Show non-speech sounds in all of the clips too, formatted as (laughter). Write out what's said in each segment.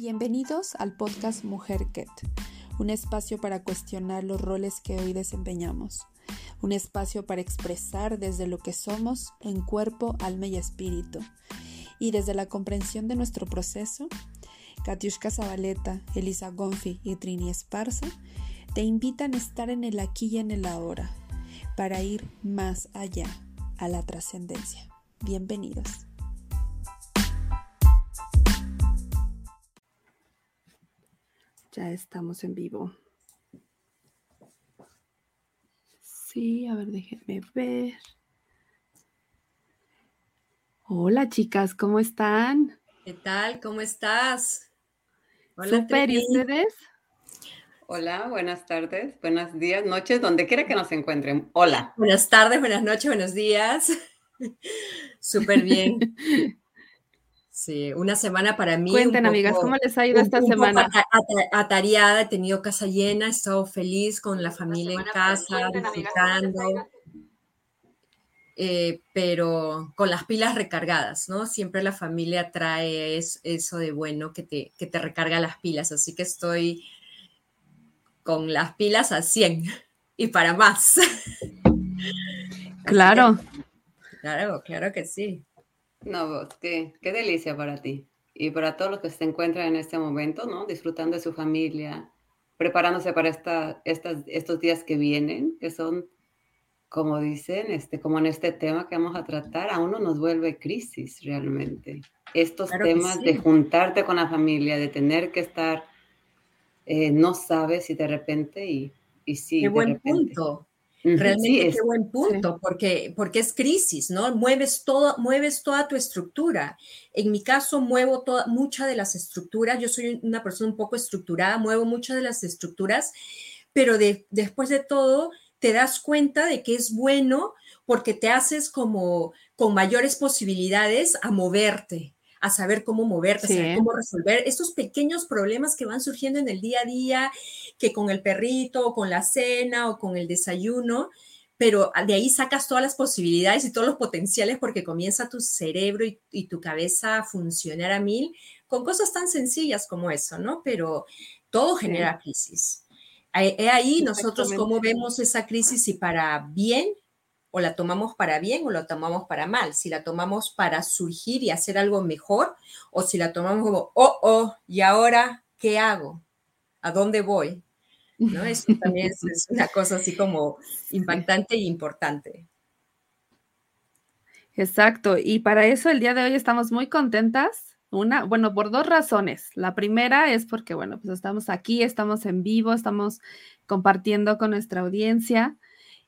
Bienvenidos al podcast Mujer Ket, un espacio para cuestionar los roles que hoy desempeñamos, un espacio para expresar desde lo que somos en cuerpo, alma y espíritu, y desde la comprensión de nuestro proceso, Katiushka Zabaleta, Elisa Gonfi y Trini Esparza te invitan a estar en el aquí y en el ahora, para ir más allá, a la trascendencia. Bienvenidos. Ya estamos en vivo. Sí, a ver, déjenme ver. Hola chicas, ¿cómo están? ¿Qué tal? ¿Cómo estás? Hola, Super, ¿y ustedes? Hola, buenas tardes, buenos días, noches, donde quiera que nos encuentren. Hola. Buenas tardes, buenas noches, buenos días. (laughs) Súper bien. (laughs) Sí, una semana para mí. Cuenten, amigas, ¿cómo les ha ido esta semana? atareada, he tenido casa llena, he estado feliz con la familia en casa, disfrutando. Eh, pero con las pilas recargadas, ¿no? Siempre la familia trae eso de bueno que te, que te recarga las pilas, así que estoy con las pilas a 100 (laughs) y para más. (laughs) Claro. claro, claro que sí. No, qué, qué delicia para ti y para todos los que se encuentran en este momento, ¿no? Disfrutando de su familia, preparándose para esta, estas, estos días que vienen, que son, como dicen, este, como en este tema que vamos a tratar, a uno nos vuelve crisis realmente. Estos temas de juntarte con la familia, de tener que estar, eh, no sabes si de repente y, y sí. Qué buen punto. Realmente qué buen punto, porque, porque es crisis, ¿no? Mueves, todo, mueves toda tu estructura. En mi caso, muevo toda, mucha de las estructuras. Yo soy una persona un poco estructurada, muevo muchas de las estructuras, pero de, después de todo, te das cuenta de que es bueno porque te haces como con mayores posibilidades a moverte, a saber cómo moverte, a saber cómo resolver estos pequeños problemas que van surgiendo en el día a día, que con el perrito o con la cena o con el desayuno, pero de ahí sacas todas las posibilidades y todos los potenciales porque comienza tu cerebro y, tu cabeza a funcionar a mil con cosas tan sencillas como eso, ¿no? Pero todo genera crisis. He ahí nosotros cómo vemos esa crisis y para bien o la tomamos para bien o la tomamos para mal, si la tomamos para surgir y hacer algo mejor o si la tomamos como, oh, oh, ¿y ahora qué hago? ¿A dónde voy? ¿No? (laughs) Eso también es, una cosa así como impactante e importante. Exacto, y para eso el día de hoy estamos muy contentas. Una, bueno, por dos razones. La primera es porque, bueno, pues estamos aquí, estamos en vivo, estamos compartiendo con nuestra audiencia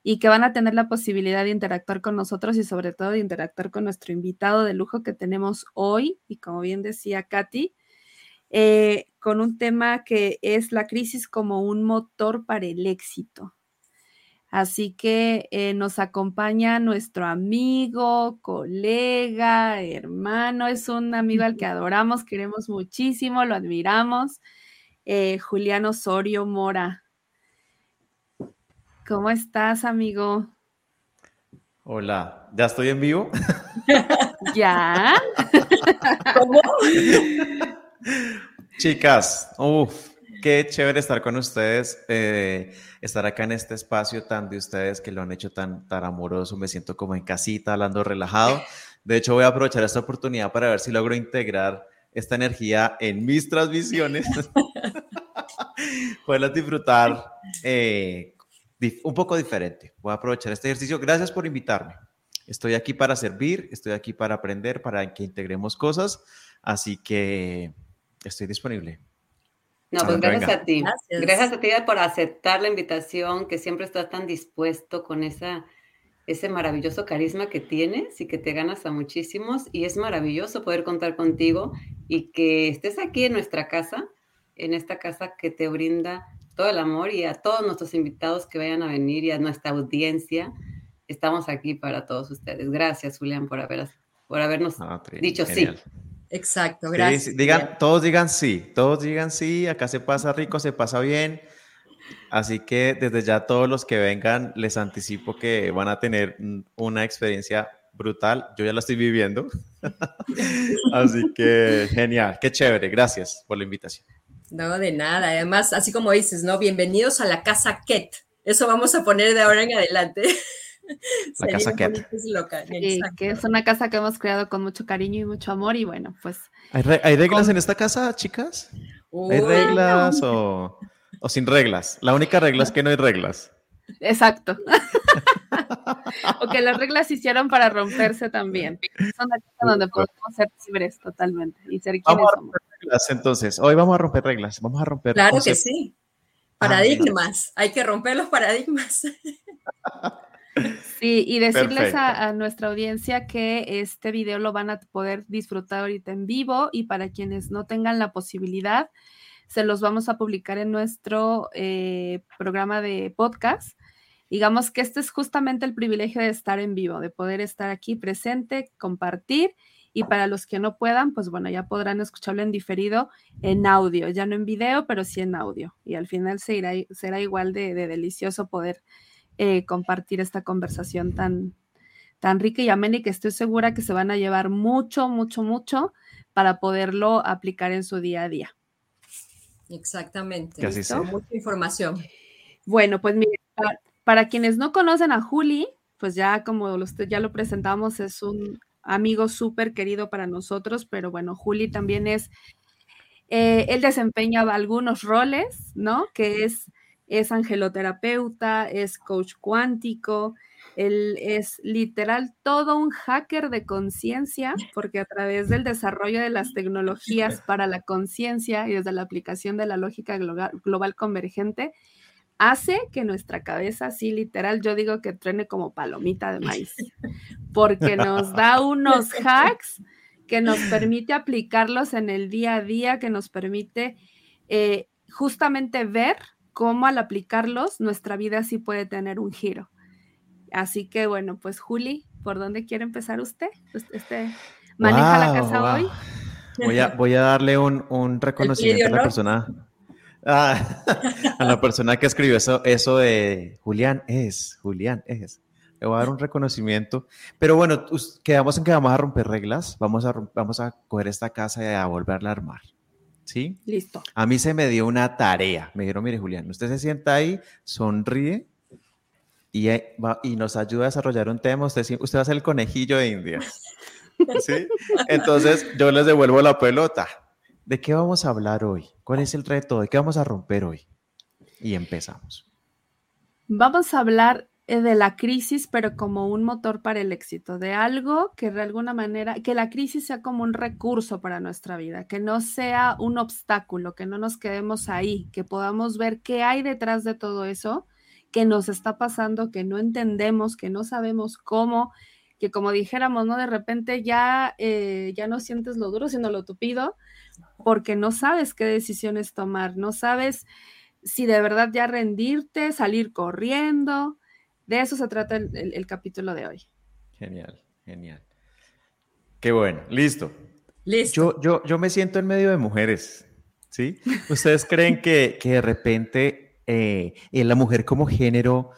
y que van a tener la posibilidad de interactuar con nosotros y sobre todo de interactuar con nuestro invitado de lujo que tenemos hoy y como bien decía Katy, eh, con un tema que es la crisis como un motor para el éxito. Así que eh, nos acompaña nuestro amigo, colega, hermano, es un amigo al que adoramos, queremos muchísimo, lo admiramos, eh, Julián Osorio Mora. ¿Cómo estás, amigo? Hola, ¿ya estoy en vivo? (laughs) ¿Ya? (laughs) ¿Cómo? (laughs) Chicas, uff, qué chévere estar con ustedes, eh, estar acá en este espacio tan de ustedes que lo han hecho tan, tan amoroso, me siento como en casita, hablando relajado. De hecho, voy a aprovechar esta oportunidad para ver si logro integrar esta energía en mis transmisiones. Poderlas disfrutar eh, un poco diferente. Voy a aprovechar este ejercicio. Gracias por invitarme. Estoy aquí para servir, estoy aquí para aprender, para que integremos cosas, así que estoy disponible. No, pues gracias a ti. Gracias. a ti por aceptar la invitación, que siempre estás tan dispuesto con esa, ese maravilloso carisma que tienes y que te ganas a muchísimos. Y es maravilloso poder contar contigo y que estés aquí en nuestra casa, en esta casa que te brinda todo el amor y a todos nuestros invitados que vayan a venir y a nuestra audiencia. Estamos aquí para todos ustedes. Gracias, Julián, por, haber, por habernos ah, dicho sí. Exacto, gracias. digan, todos digan sí, todos digan sí, acá se pasa rico, se pasa bien. Así que desde ya todos los que vengan, les anticipo que van a tener una experiencia brutal. Yo ya la estoy viviendo. (laughs) Así que genial, qué chévere. Gracias por la invitación. No, de nada. Además, así como dices, ¿no? Bienvenidos a la casa Ket. Eso vamos a poner de ahora en adelante. (laughs) La casa Ket. Sí, que es una casa que hemos creado con mucho cariño y mucho amor y bueno, pues... ¿Hay, reglas en esta casa, chicas? ¿Hay reglas o, o sin reglas? La única regla es que no hay reglas. Exacto. (laughs) (laughs) o que las reglas se hicieron para romperse también. Son las donde podemos ser libres totalmente y ser quienes somos. Reglas, entonces, hoy vamos a romper reglas, vamos a romper. Claro que sí. Paradigmas, hay que romper los paradigmas. Sí, y decirles a, nuestra audiencia que este video lo van a poder disfrutar ahorita en vivo y para quienes no tengan la posibilidad, se los vamos a publicar en nuestro eh, programa de podcast digamos que este es justamente el privilegio de estar en vivo, de poder estar aquí presente, compartir y para los que no puedan, pues bueno, ya podrán escucharlo en diferido en audio, ya no en video, pero sí en audio. Y al final será, será igual de, delicioso poder eh, compartir esta conversación tan, tan rica y amena y que estoy segura que se van a llevar mucho, mucho, mucho para poderlo aplicar en su día a día. Exactamente. Mucha información. Bueno, pues mire, para quienes no conocen a Juli, pues ya como usted ya lo presentamos, es un amigo súper querido para nosotros, pero bueno, Juli también es, eh, él desempeña algunos roles, ¿no? Que es, es angeloterapeuta, es coach cuántico, él es literal todo un hacker de conciencia, porque a través del desarrollo de las tecnologías para la conciencia y desde la aplicación de la lógica global convergente, hace que nuestra cabeza, así literal, yo digo que trene como palomita de maíz, (laughs) porque nos da unos (laughs) hacks que nos permite aplicarlos en el día a día, que nos permite eh, justamente ver cómo al aplicarlos nuestra vida sí puede tener un giro. Así que bueno, pues Juli, ¿por dónde quiere empezar usted? Pues, este, ¿Maneja la casa hoy? Voy a, voy a darle un, un reconocimiento a la persona Ah, (laughs) a la persona que escribió eso, eso de Julián es, Julián es. Le voy a dar un reconocimiento. Pero bueno, quedamos en que vamos a romper reglas, vamos a, vamos a coger esta casa y a volverla a armar. ¿Sí? Listo. A mí se me dio una tarea. Me dijeron, mire, Julián, usted se sienta ahí, sonríe y, y nos ayuda a desarrollar un tema. Usted, usted va a ser el conejillo de Indias. (laughs) ¿Sí? Entonces yo les devuelvo la pelota. ¿De qué vamos a hablar hoy? ¿Cuál es el reto? ¿De qué vamos a romper hoy? Y empezamos. Vamos a hablar eh, de la crisis, pero como un motor para el éxito, de algo que de alguna manera, que la crisis sea como un recurso para nuestra vida, que no sea un obstáculo, que no nos quedemos ahí, que podamos ver qué hay detrás de todo eso, que nos está pasando, que no entendemos, que no sabemos cómo, que como dijéramos, ¿no? De repente ya, eh, ya no sientes lo duro, sino lo tupido, porque no sabes qué decisiones tomar, no sabes si de verdad ya rendirte, salir corriendo. De eso se trata el, capítulo de hoy. Genial, genial. Qué bueno, listo. Listo. Yo, yo, yo me siento en medio de mujeres, ¿sí? ¿Ustedes creen que, que de repente eh, la mujer como género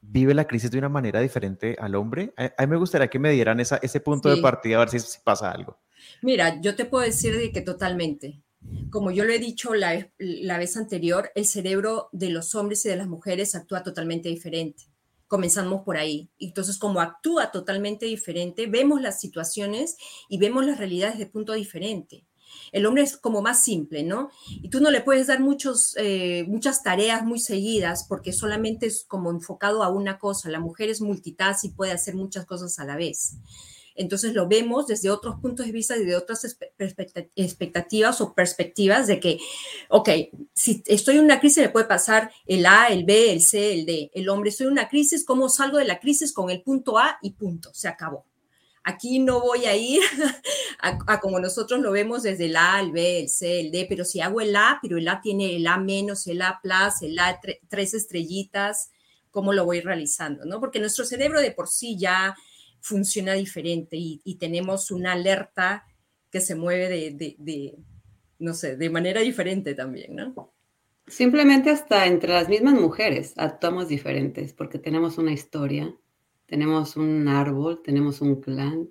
vive la crisis de una manera diferente al hombre? A, mí me gustaría que me dieran esa, ese punto de partida a ver si pasa algo. Mira, yo te puedo decir de que totalmente. Como yo lo he dicho la, la vez anterior, el cerebro de los hombres y de las mujeres actúa totalmente diferente. Comenzamos por ahí. Entonces, como actúa totalmente diferente, vemos las situaciones y vemos las realidades de punto diferente. El hombre es como más simple, ¿no? Y tú no le puedes dar muchos, eh, muchas tareas muy seguidas porque solamente es como enfocado a una cosa. La mujer es multitask y puede hacer muchas cosas a la vez. Entonces lo vemos desde otros puntos de vista y de otras expectativas o perspectivas de que, ok, si estoy en una crisis me puede pasar el A, el B, el C, el D. El hombre, estoy en una crisis, ¿cómo salgo de la crisis con el punto A y punto? Se acabó. Aquí no voy a ir (laughs) a, como nosotros lo vemos desde el A, el B, el C, el D, pero si hago el A, pero el A tiene el A menos, el A plus, el A tres estrellitas, ¿cómo lo voy realizando? ¿no? Porque nuestro cerebro de por sí ya funciona diferente y, tenemos una alerta que se mueve de, no sé, de manera diferente también, ¿no? Simplemente hasta entre las mismas mujeres actuamos diferentes porque tenemos una historia, tenemos un árbol, tenemos un clan,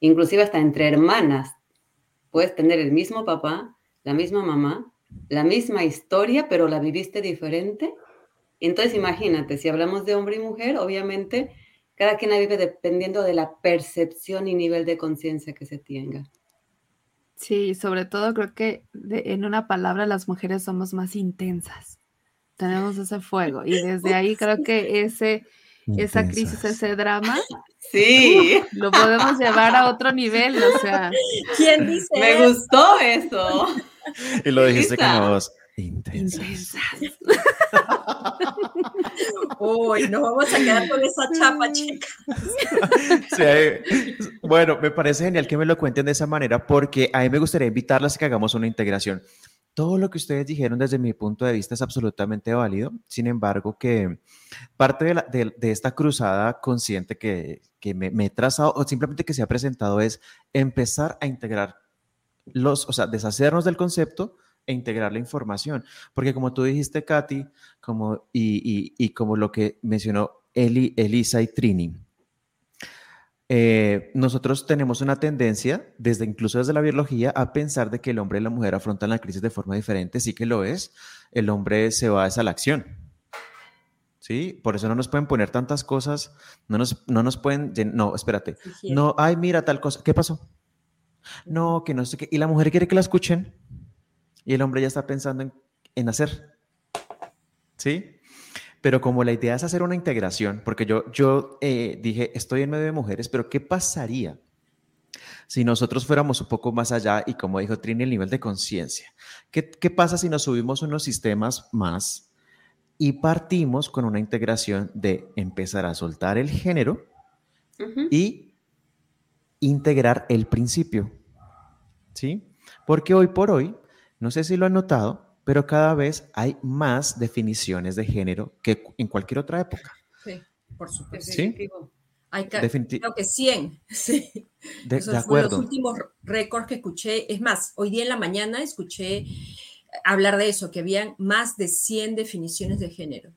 inclusive hasta entre hermanas. Puedes tener el mismo papá, la misma mamá, la misma historia, pero la viviste diferente. Entonces imagínate, si hablamos de hombre y mujer, obviamente cada quien la vive dependiendo de la percepción y nivel de conciencia que se tenga. Sí, sobre todo creo que en una palabra las mujeres somos más intensas. Tenemos ese fuego y desde ahí (laughs) creo que ese esa crisis, ese drama, (laughs) sí, lo podemos llevar a otro nivel, o sea. (laughs) ¿Quién dice? Me gustó eso. Y lo dijiste como vos. Intensas. (laughs) Uy, nos vamos a quedar con esa chapa, chica. bueno, me parece genial que me lo cuenten de esa manera porque a mí me gustaría invitarlas a que hagamos una integración. Todo lo que ustedes dijeron desde mi punto de vista es absolutamente válido. Sin embargo, que parte de, esta cruzada consciente que, me, me, he trazado o simplemente que se ha presentado es empezar a integrar los, o sea, deshacernos del concepto e integrar la información. Porque como tú dijiste, Katy, como, y, como lo que mencionó Eli, Elisa y Trini, eh, nosotros tenemos una tendencia, desde incluso desde la biología, a pensar de que el hombre y la mujer afrontan la crisis de forma diferente. Sí que lo es. El hombre se va a la acción. ¿Sí? Por eso no nos pueden poner tantas cosas, no nos, no nos pueden, no, espérate, no, ay, mira tal cosa, ¿qué pasó? No, que no sé qué, y la mujer quiere que la escuchen, y el hombre ya está pensando en, hacer. ¿Sí? Pero como la idea es hacer una integración, porque yo, yo eh, dije, estoy en medio de mujeres, pero ¿qué pasaría si nosotros fuéramos un poco más allá y como dijo Trini, el nivel de conciencia? ¿Qué, ¿Qué pasa si nos subimos unos sistemas más y partimos con una integración de empezar a soltar el género y integrar el principio? ¿Sí? Porque hoy por hoy no sé si lo han notado, pero cada vez hay más definiciones de género que en cualquier otra época. Sí, por supuesto. ¿Sí? Hay creo que 100. (laughs) Sí. De, Esos acuerdo. los últimos récords que escuché. Es más, hoy día en la mañana escuché hablar de eso, que habían más de 100 definiciones de género.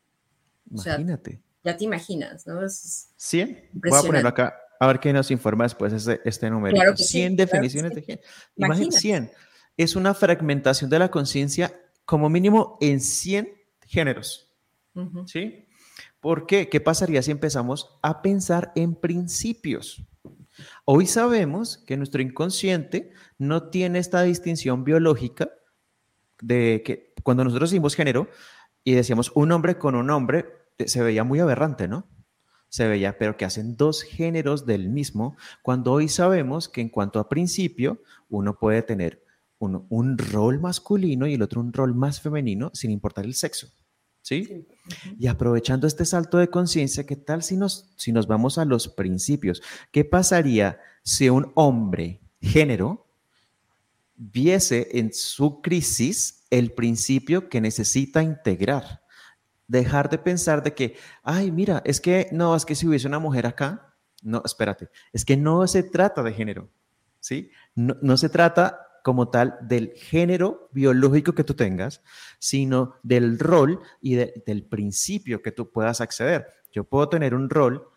Imagínate. ya te imaginas, ¿no? Es 100. Voy a ponerlo acá, a ver qué nos informa después este, este número. 100 definiciones de género. Imagínate. 100 es una fragmentación de la conciencia como mínimo en 100 géneros. ¿Sí? ¿Por qué? ¿Qué pasaría si empezamos a pensar en principios? Hoy sabemos que nuestro inconsciente no tiene esta distinción biológica de que cuando nosotros hicimos género y decíamos un hombre con un hombre, eh, se veía muy aberrante, ¿no? Se veía, pero que hacen dos géneros del mismo, cuando hoy sabemos que en cuanto a principio, uno puede tener un rol masculino y el otro un rol más femenino, sin importar el sexo. ¿Sí? Y aprovechando este salto de conciencia, ¿qué tal si nos, si nos vamos a los principios? ¿Qué pasaría si un hombre género viese en su crisis el principio que necesita integrar? Dejar de pensar de que, ay, mira, es que no, es que si hubiese una mujer acá, no, espérate, es que no se trata de género, ¿sí? No, no se trata como tal del género biológico que tú tengas, sino del rol y del principio que tú puedas acceder. Yo puedo tener un rol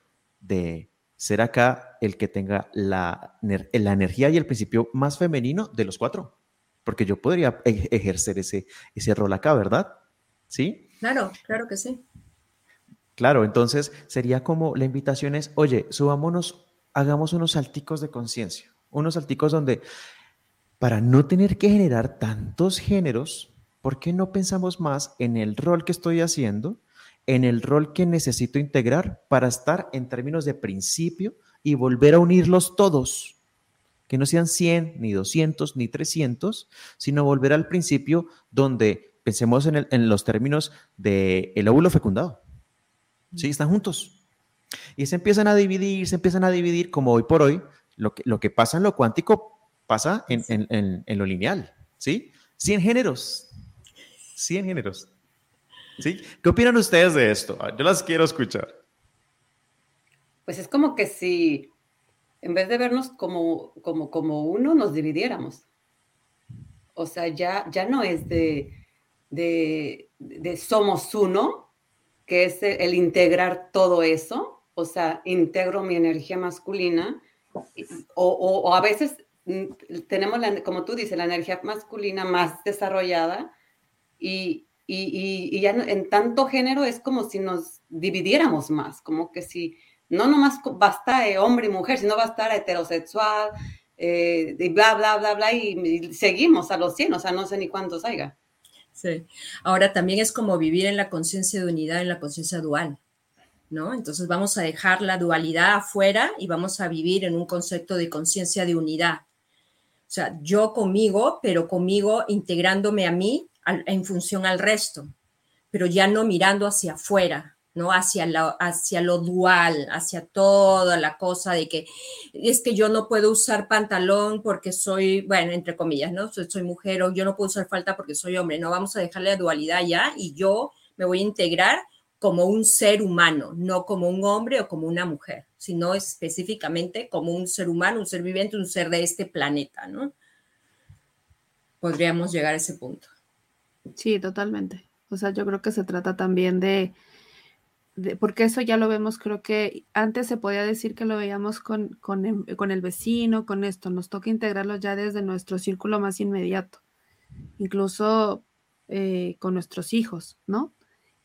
de ser acá el que tenga la, la energía y el principio más femenino de los cuatro, porque yo podría e-, ejercer ese, ese rol acá, ¿verdad? ¿Sí? Claro, claro que sí. Claro, entonces sería como la invitación es, oye, subámonos, hagamos unos salticos de conciencia, unos salticos donde para no tener que generar tantos géneros, ¿por qué no pensamos más en el rol que estoy haciendo, en el rol que necesito integrar para estar en términos de principio y volver a unirlos todos? Que no sean 100, ni 200, ni 300, sino volver al principio donde pensemos en, los términos del el óvulo fecundado. ¿Sí? Están juntos. Y se empiezan a dividir, se empiezan a dividir, como hoy por hoy, lo que, lo que pasa en lo cuántico pasa en, lo lineal, ¿sí? 100 géneros, 100 géneros. ¿Sí? ¿Qué opinan ustedes de esto? Ah, yo las quiero escuchar. Pues es como que si en vez de vernos como, como, como uno, nos dividiéramos. O sea, ya, ya no es de, de, somos uno, que es el, integrar todo eso, o sea, integro mi energía masculina o, a veces tenemos, la, como tú dices, la energía masculina más desarrollada y, y, ya en tanto género es como si nos dividiéramos más, como que si no nomás basta hombre y mujer, sino basta heterosexual, eh, y bla, bla, bla, bla, y, seguimos a los 100, o sea, no sé ni cuántos haya. Sí. Ahora también es como vivir en la conciencia de unidad, en la conciencia dual, ¿no? Entonces vamos a dejar la dualidad afuera y vamos a vivir en un concepto de conciencia de unidad. O sea, yo conmigo, pero conmigo integrándome a mí en función al resto, pero ya no mirando hacia afuera, ¿no? Hacia, hacia lo dual, hacia toda la cosa de que es que yo no puedo usar pantalón porque soy, bueno, entre comillas, ¿no? Soy, soy mujer o yo no puedo usar falta porque soy hombre, no, vamos a dejarle la dualidad ya y yo me voy a integrar como un ser humano, no como un hombre o como una mujer, sino específicamente como un ser humano, un ser viviente, un ser de este planeta, ¿no? Podríamos llegar a ese punto. Sí, totalmente. O sea, yo creo que se trata también de, porque eso ya lo vemos, creo que antes se podía decir que lo veíamos con, con, el vecino, con esto, nos toca integrarlo ya desde nuestro círculo más inmediato, incluso eh, con nuestros hijos, ¿no?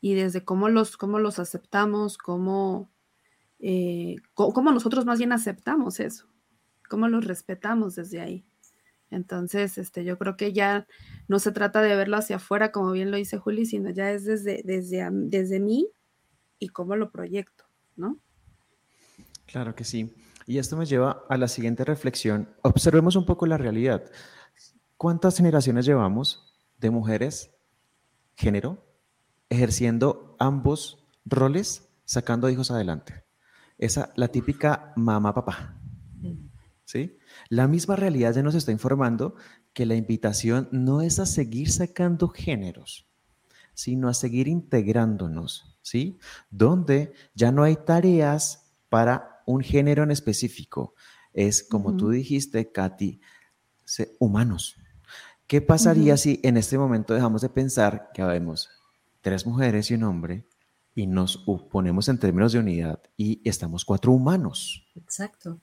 Y desde cómo los, cómo los aceptamos, cómo, eh, cómo nosotros más bien aceptamos eso, cómo los respetamos desde ahí. Entonces, este, yo creo que ya no se trata de verlo hacia afuera, como bien lo dice Juli, sino ya es desde, desde, desde mí y cómo lo proyecto, ¿no? Claro que sí. Y esto me lleva a la siguiente reflexión. Observemos un poco la realidad. ¿Cuántas generaciones llevamos de mujeres, género, ejerciendo ambos roles, sacando hijos adelante? Esa, la típica mamá-papá. ¿Sí? La misma realidad ya nos está informando que la invitación no es a seguir sacando géneros, sino a seguir integrándonos, ¿sí? Donde ya no hay tareas para un género en específico. Es, como tú dijiste, Katy, humanos. ¿Qué pasaría si en este momento dejamos de pensar que habemos tres mujeres y un hombre y nos ponemos en términos de unidad y estamos cuatro humanos? Exacto.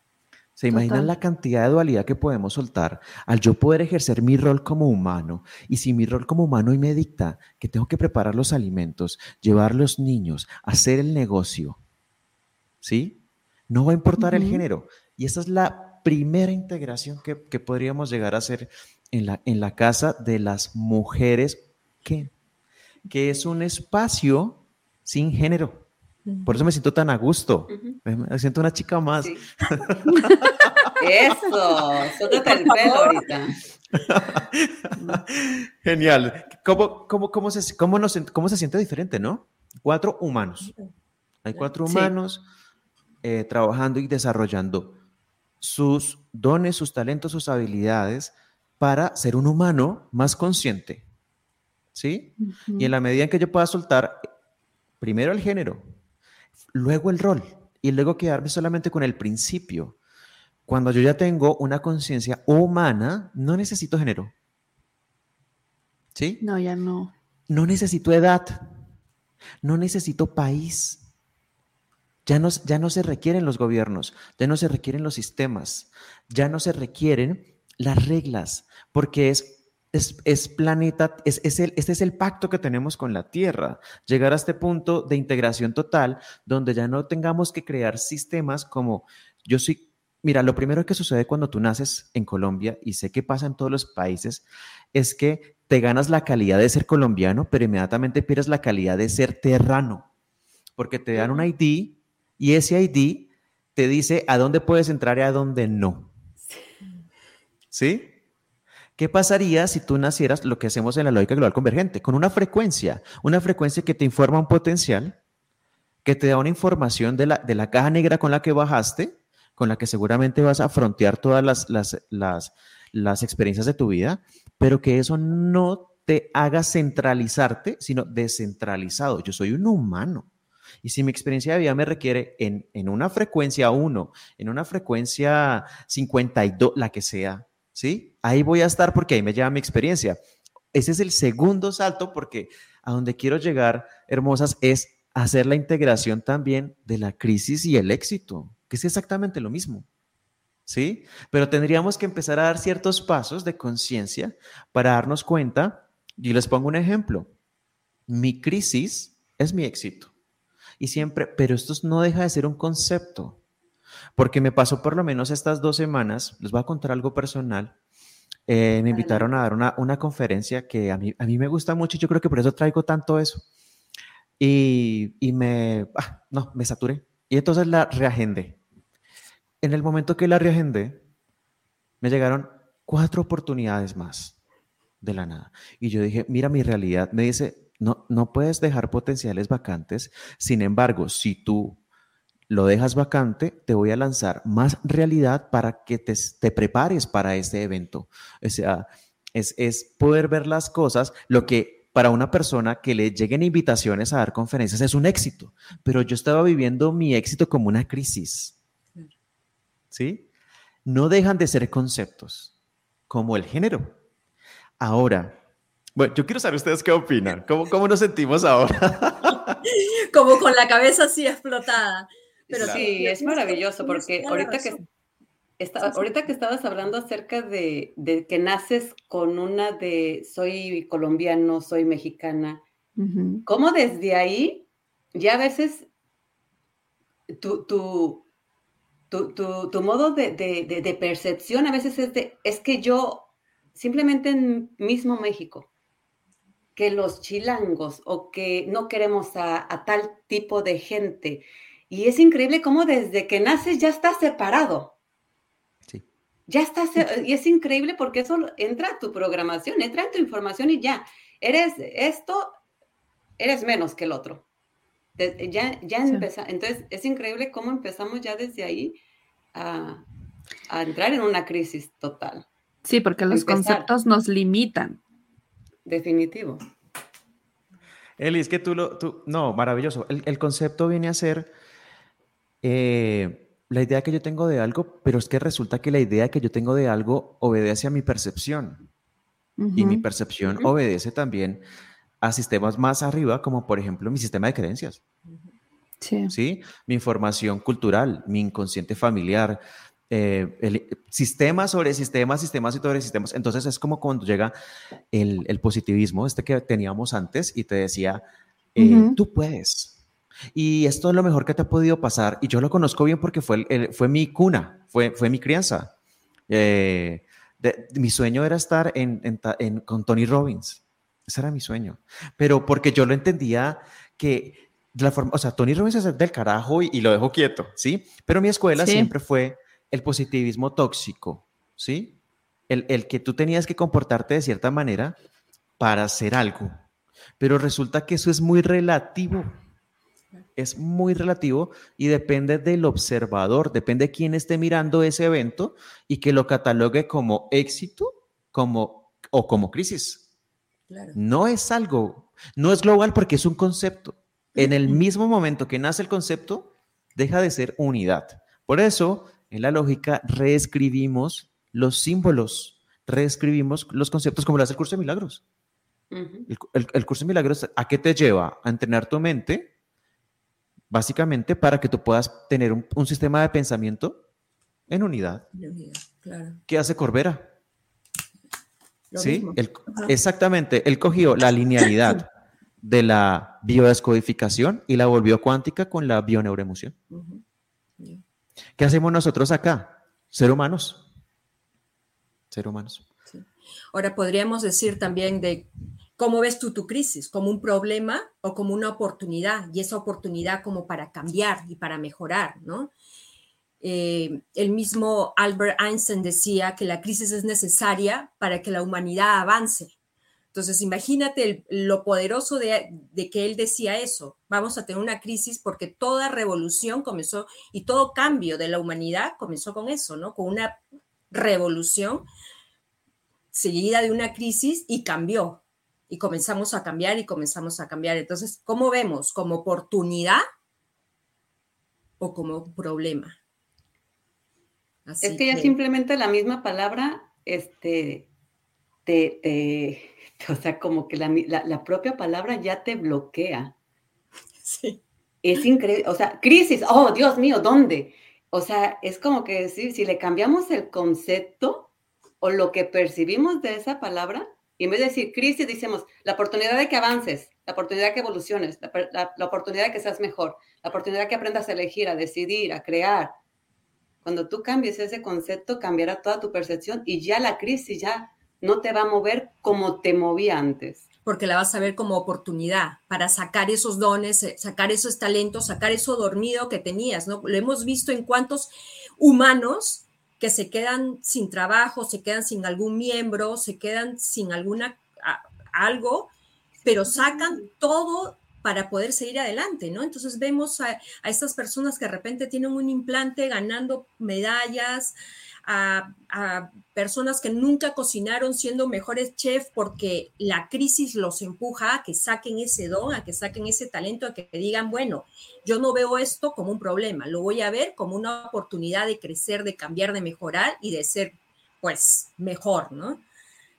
¿Se imaginan la cantidad de dualidad que podemos soltar al yo poder ejercer mi rol como humano? Y si mi rol como humano me dicta que tengo que preparar los alimentos, llevar los niños, hacer el negocio, ¿sí? No va a importar el género. Y esa es la primera integración que, podríamos llegar a hacer en la, en la casa de las mujeres, que, que es un espacio sin género. Por eso me siento tan a gusto. Me siento una chica más. (laughs) Eso, suéltate el pelo ahorita. Genial. ¿Cómo, cómo, cómo, se, cómo, nos, ¿Cómo se siente diferente, no? Cuatro humanos. Hay cuatro humanos eh, trabajando y desarrollando sus dones, sus talentos, sus habilidades para ser un humano más consciente. ¿Sí? Y en la medida en que yo pueda soltar primero el género, luego el rol y luego quedarme solamente con el principio. Cuando yo ya tengo una conciencia humana, no necesito género. ¿Sí? No, ya no. No necesito edad. No necesito país. Ya no, ya no se requieren los gobiernos, ya no se requieren los sistemas, ya no se requieren las reglas, porque es es, planeta, es, el, este es el pacto que tenemos con la Tierra, llegar a este punto de integración total donde ya no tengamos que crear sistemas como yo soy, mira, lo primero que sucede cuando tú naces en Colombia, y sé que pasa en todos los países, es que te ganas la calidad de ser colombiano, pero inmediatamente pierdes la calidad de ser terrano, porque te dan un ID y ese ID te dice a dónde puedes entrar y a dónde no. ¿Sí? ¿Qué pasaría si tú nacieras lo que hacemos en la lógica global convergente? Con una frecuencia, una frecuencia que te informa un potencial, que te da una información de la, de la caja negra con la que bajaste, con la que seguramente vas a frontear todas las, las, las experiencias de tu vida, pero que eso no te haga centralizarte, sino descentralizado. Yo soy un humano. Y si mi experiencia de vida me requiere en, en una frecuencia 1, en una frecuencia 52, la que sea, ¿sí? Ahí voy a estar porque ahí me lleva mi experiencia. Ese es el segundo salto porque a donde quiero llegar, hermosas, es hacer la integración también de la crisis y el éxito, que es exactamente lo mismo. ¿Sí? Pero tendríamos que empezar a dar ciertos pasos de conciencia para darnos cuenta, y les pongo un ejemplo, mi crisis es mi éxito. Y siempre, pero esto no deja de ser un concepto, porque me pasó por lo menos estas dos semanas, les voy a contar algo personal, eh, me invitaron a dar una, una, conferencia que a mí, a mí me gusta mucho y yo creo que por eso traigo tanto eso. Y, y me, ah, no, me saturé. Y entonces la reagendé. En el momento que la reagendé, me llegaron cuatro oportunidades más de la nada. Y yo dije, mira mi realidad. Me dice, no, no puedes dejar potenciales vacantes. Sin embargo, si tú lo dejas vacante, te voy a lanzar más realidad para que te, te prepares para este evento. O sea, es, es, poder ver las cosas, lo que para una persona que le lleguen invitaciones a dar conferencias es un éxito, pero yo estaba viviendo mi éxito como una crisis. ¿Sí? No dejan de ser conceptos, como el género. Ahora, bueno, yo quiero saber ustedes qué opinan. ¿Cómo, cómo nos sentimos ahora? (laughs) como con la cabeza así explotada. Pero sí, es maravilloso porque ahorita que, ahorita que estabas hablando acerca de, que naces con una de soy colombiano, soy mexicana, ¿cómo desde ahí ya a veces tu, tu, tu, modo de, percepción a veces es de, es que yo simplemente en mismo México, que los chilangos o que no queremos a, a tal tipo de gente, y es increíble cómo desde que naces ya estás separado. Sí. Ya estás, y es increíble porque eso entra a tu programación, entra en tu información y ya, eres esto, eres menos que el otro. Ya, ya entonces es increíble cómo empezamos ya desde ahí a, entrar en una crisis total. Sí, porque los conceptos nos limitan. Definitivo. Eli, es que tú lo, tú, no, maravilloso. El, el concepto viene a ser eh, la idea que yo tengo de algo, pero es que resulta que la idea que yo tengo de algo obedece a mi percepción. Y mi percepción obedece también a sistemas más arriba, como por ejemplo mi sistema de creencias. Sí. ¿Sí? Mi información cultural, mi inconsciente familiar, eh, el sistema sobre sistemas, sistemas y sobre sistemas. Entonces es como cuando llega el, positivismo, este que teníamos antes, y te decía, eh, tú puedes, y esto es lo mejor que te ha podido pasar. Y yo lo conozco bien porque fue, fue mi cuna, fue, fue mi crianza. Eh, mi sueño era estar en, con Tony Robbins. Ese era mi sueño. Pero porque yo lo entendía que la forma, o sea, Tony Robbins es del carajo y, lo dejo quieto, ¿sí? Pero mi escuela siempre fue el positivismo tóxico, ¿sí? El, el que tú tenías que comportarte de cierta manera para hacer algo. Pero resulta que eso es muy relativo es muy relativo y depende del observador, depende de quién esté mirando ese evento y que lo catalogue como éxito como, o como crisis. No es algo, no es global porque es un concepto. En el mismo momento que nace el concepto, deja de ser unidad. Por eso, en la lógica, reescribimos los símbolos, reescribimos los conceptos como lo hace el curso de milagros. el curso de milagros, ¿a qué te lleva? A entrenar tu mente básicamente para que tú puedas tener un, sistema de pensamiento en unidad. ¿Qué hace Corbera? sí, exactamente. Él cogió la linealidad (coughs) de la biodescodificación y la volvió cuántica con la bioneuroemoción. ¿Qué hacemos nosotros acá? Ser humanos. Ser humanos. Ahora podríamos decir también de ¿Cómo ves tú tu crisis? ¿Como un problema o como una oportunidad? Y esa oportunidad como para cambiar y para mejorar, ¿no? Eh, el mismo Albert Einstein decía que la crisis es necesaria para que la humanidad avance. Entonces, imagínate lo poderoso de, de, que él decía eso. Vamos a tener una crisis porque toda revolución comenzó y todo cambio de la humanidad comenzó con eso, ¿no? Con una revolución seguida de una crisis y cambió y comenzamos a cambiar y comenzamos a cambiar. Entonces, ¿cómo vemos? ¿Como oportunidad o como problema? es que, ya simplemente la misma palabra, este, te, (laughs) o sea, como que la, propia palabra ya te bloquea. (laughs) Sí. es increíble, o sea, crisis, oh Dios mío, ¿dónde? O sea, es como que si, si le cambiamos el concepto o lo que percibimos de esa palabra, y en vez de decir crisis, decimos la oportunidad de que avances, la oportunidad de que evoluciones, la, la, oportunidad de que seas mejor, la oportunidad de que aprendas a elegir, a decidir, a crear. Cuando tú cambies ese concepto, cambiará toda tu percepción y ya la crisis ya no te va a mover como te movía antes. Porque la vas a ver como oportunidad para sacar esos dones, eh, sacar esos talentos, sacar eso dormido que tenías, ¿no? Lo hemos visto en cuantos humanos que se quedan sin trabajo, se quedan sin algún miembro, se quedan sin alguna algo, pero sacan todo para poder seguir adelante, ¿no? Entonces vemos a, a, estas personas que de repente tienen un implante ganando medallas, a, personas que nunca cocinaron siendo mejores chefs porque la crisis los empuja a que saquen ese don, a que saquen ese talento, a que digan, bueno, yo no veo esto como un problema, lo voy a ver como una oportunidad de crecer, de cambiar, de mejorar y de ser, pues, mejor, ¿no?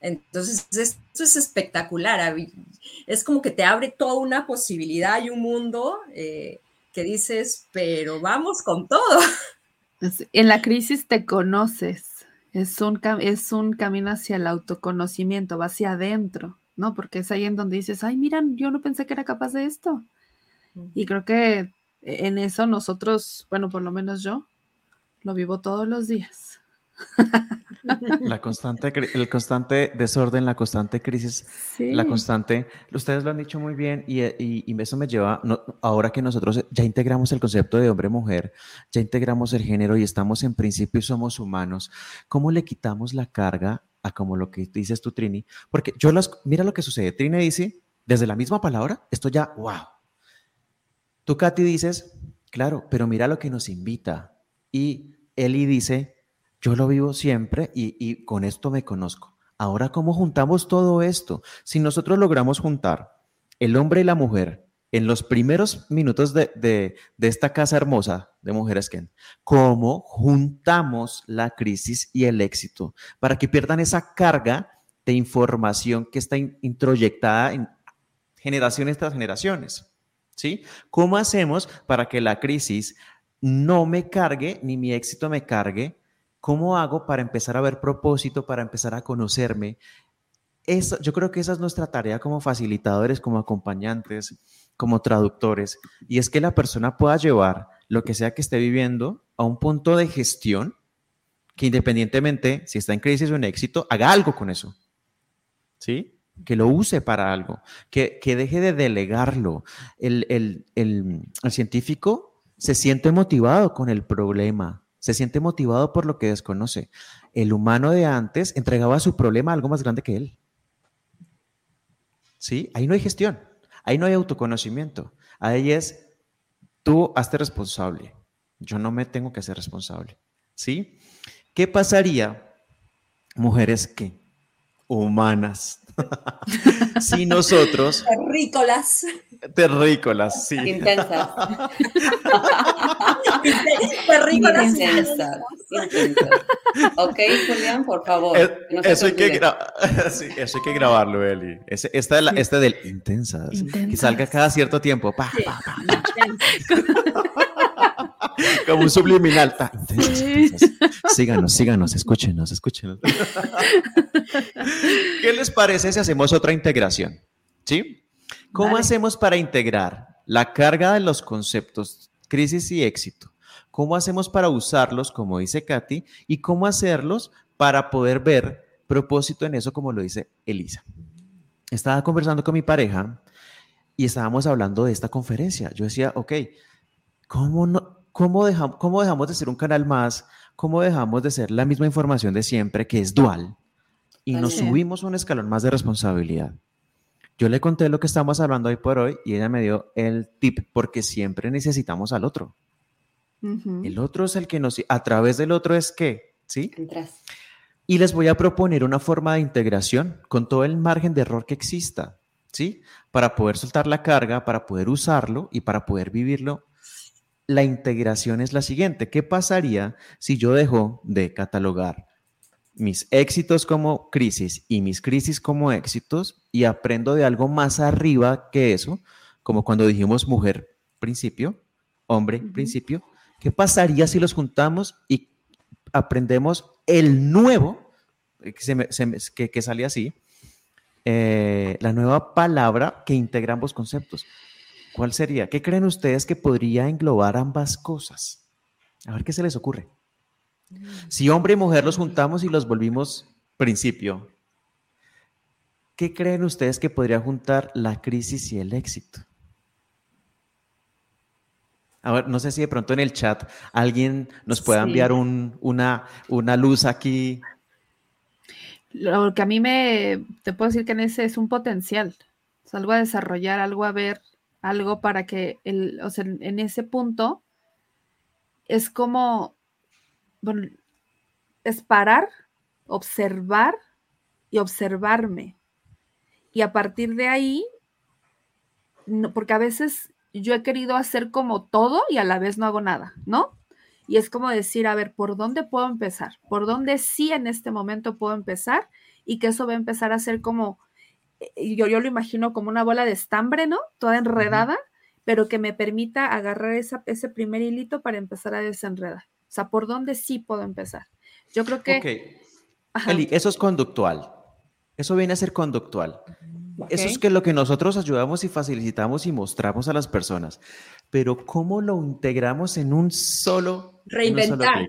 Entonces, esto es espectacular. Es como que te abre toda una posibilidad y un mundo eh, que dices, pero vamos con todo. En la crisis te conoces, es un, es un camino hacia el autoconocimiento, va hacia adentro, ¿no? Porque es ahí en donde dices, ay, miran, yo no pensé que era capaz de esto. Y creo que en eso nosotros, bueno, por lo menos yo, lo vivo todos los días. (laughs) (laughs) La constante, el constante desorden, la constante crisis, la constante, ustedes lo han dicho muy bien y, y, eso me lleva, ahora que nosotros ya integramos el concepto de hombre-mujer, ya integramos el género y estamos en principio y somos humanos, ¿cómo le quitamos la carga a como lo que dices tú, Trini? Porque yo las, mira lo que sucede, Trini dice, desde la misma palabra, esto ya, wow. Tú, Katy, dices, claro, pero mira lo que nos invita. Y Eli dice, yo lo vivo siempre y, con esto me conozco. Ahora, ¿cómo juntamos todo esto? Si nosotros logramos juntar el hombre y la mujer en los primeros minutos de, esta casa hermosa de Mujeres Ken, ¿cómo juntamos la crisis y el éxito para que pierdan esa carga de información que está introyectada en generaciones tras generaciones? ¿Sí? ¿Cómo hacemos para que la crisis no me cargue ni mi éxito me cargue ¿Cómo hago para empezar a ver propósito, para empezar a conocerme? Eso, yo creo que esa es nuestra tarea como facilitadores, como acompañantes, como traductores, y es que la persona pueda llevar lo que sea que esté viviendo a un punto de gestión que independientemente si está en crisis o en éxito, haga algo con eso. ¿Sí? Que lo use para algo, que, que deje de delegarlo. El, el, el, el científico se siente motivado con el problema, se siente motivado por lo que desconoce. El humano de antes entregaba su problema a algo más grande que él. ¿Sí? Ahí no hay gestión, ahí no hay autoconocimiento. Ahí es, tú hazte responsable. Yo no me tengo que hacer responsable. ¿Sí? ¿Qué pasaría, mujeres que humanas, (laughs) si nosotros... Terrícolas. Terrícolas, sí. Intensas. (laughs) Terrícolas. Intensas. Ok, Julián, por favor. eso, hay que (laughs) sí, eso hay que grabarlo, Eli. esta, es la, esta del intensas, Que salga cada cierto tiempo. Pa, pa, pa, Como un subliminal. Síganos, síganos, escúchenos, escúchenos. (laughs) ¿Qué les parece si hacemos otra integración? ¿Sí? ¿Cómo hacemos para integrar la carga de los conceptos crisis y éxito? ¿Cómo hacemos para usarlos, como dice Katy, y cómo hacerlos para poder ver propósito en eso, como lo dice Elisa? Estaba conversando con mi pareja y estábamos hablando de esta conferencia. Yo decía, ok, ¿cómo, no, cómo, dejamos, cómo dejamos de ser un canal más? ¿Cómo dejamos de ser la misma información de siempre, que es dual? Y nos subimos un escalón más de responsabilidad. Yo le conté lo que estamos hablando hoy por hoy y ella me dio el tip porque siempre necesitamos al otro. El otro es el que nos... A través del otro es que, ¿sí? Y les voy a proponer una forma de integración con todo el margen de error que exista, ¿sí? Para poder soltar la carga, para poder usarlo y para poder vivirlo. La integración es la siguiente. ¿Qué pasaría si yo dejo de catalogar mis éxitos como crisis y mis crisis como éxitos y aprendo de algo más arriba que eso, como cuando dijimos mujer principio, hombre, principio. ¿Qué pasaría si los juntamos y aprendemos el nuevo, que, que, sale así, eh, la nueva palabra que integra ambos conceptos? ¿Cuál sería? ¿Qué creen ustedes que podría englobar ambas cosas? A ver qué se les ocurre. Si hombre y mujer los juntamos y los volvimos principio, ¿qué creen ustedes que podría juntar la crisis y el éxito? A ver, no sé si de pronto en el chat alguien nos pueda enviar una, una luz aquí. Lo que a mí me, te puedo decir que en ese es un potencial, es algo a desarrollar, algo a ver, algo para que, el, o sea, en ese punto es como, bueno, es parar, observar y observarme. Y a partir de ahí, no, porque a veces yo he querido hacer como todo y a la vez no hago nada, ¿no? Y es como decir, a ver, ¿por dónde puedo empezar? ¿Por dónde sí en este momento puedo empezar? Y que eso va a empezar a ser como, yo, yo lo imagino como una bola de estambre, ¿no? Toda enredada, pero que me permita agarrar ese primer hilito para empezar a desenredar. O sea, ¿por dónde sí puedo empezar? Yo creo que... Ok. Eli, eso es conductual. Eso viene a ser conductual. Eso es que lo que nosotros ayudamos y facilitamos y mostramos a las personas. Pero ¿cómo lo integramos en un solo... Reinventar.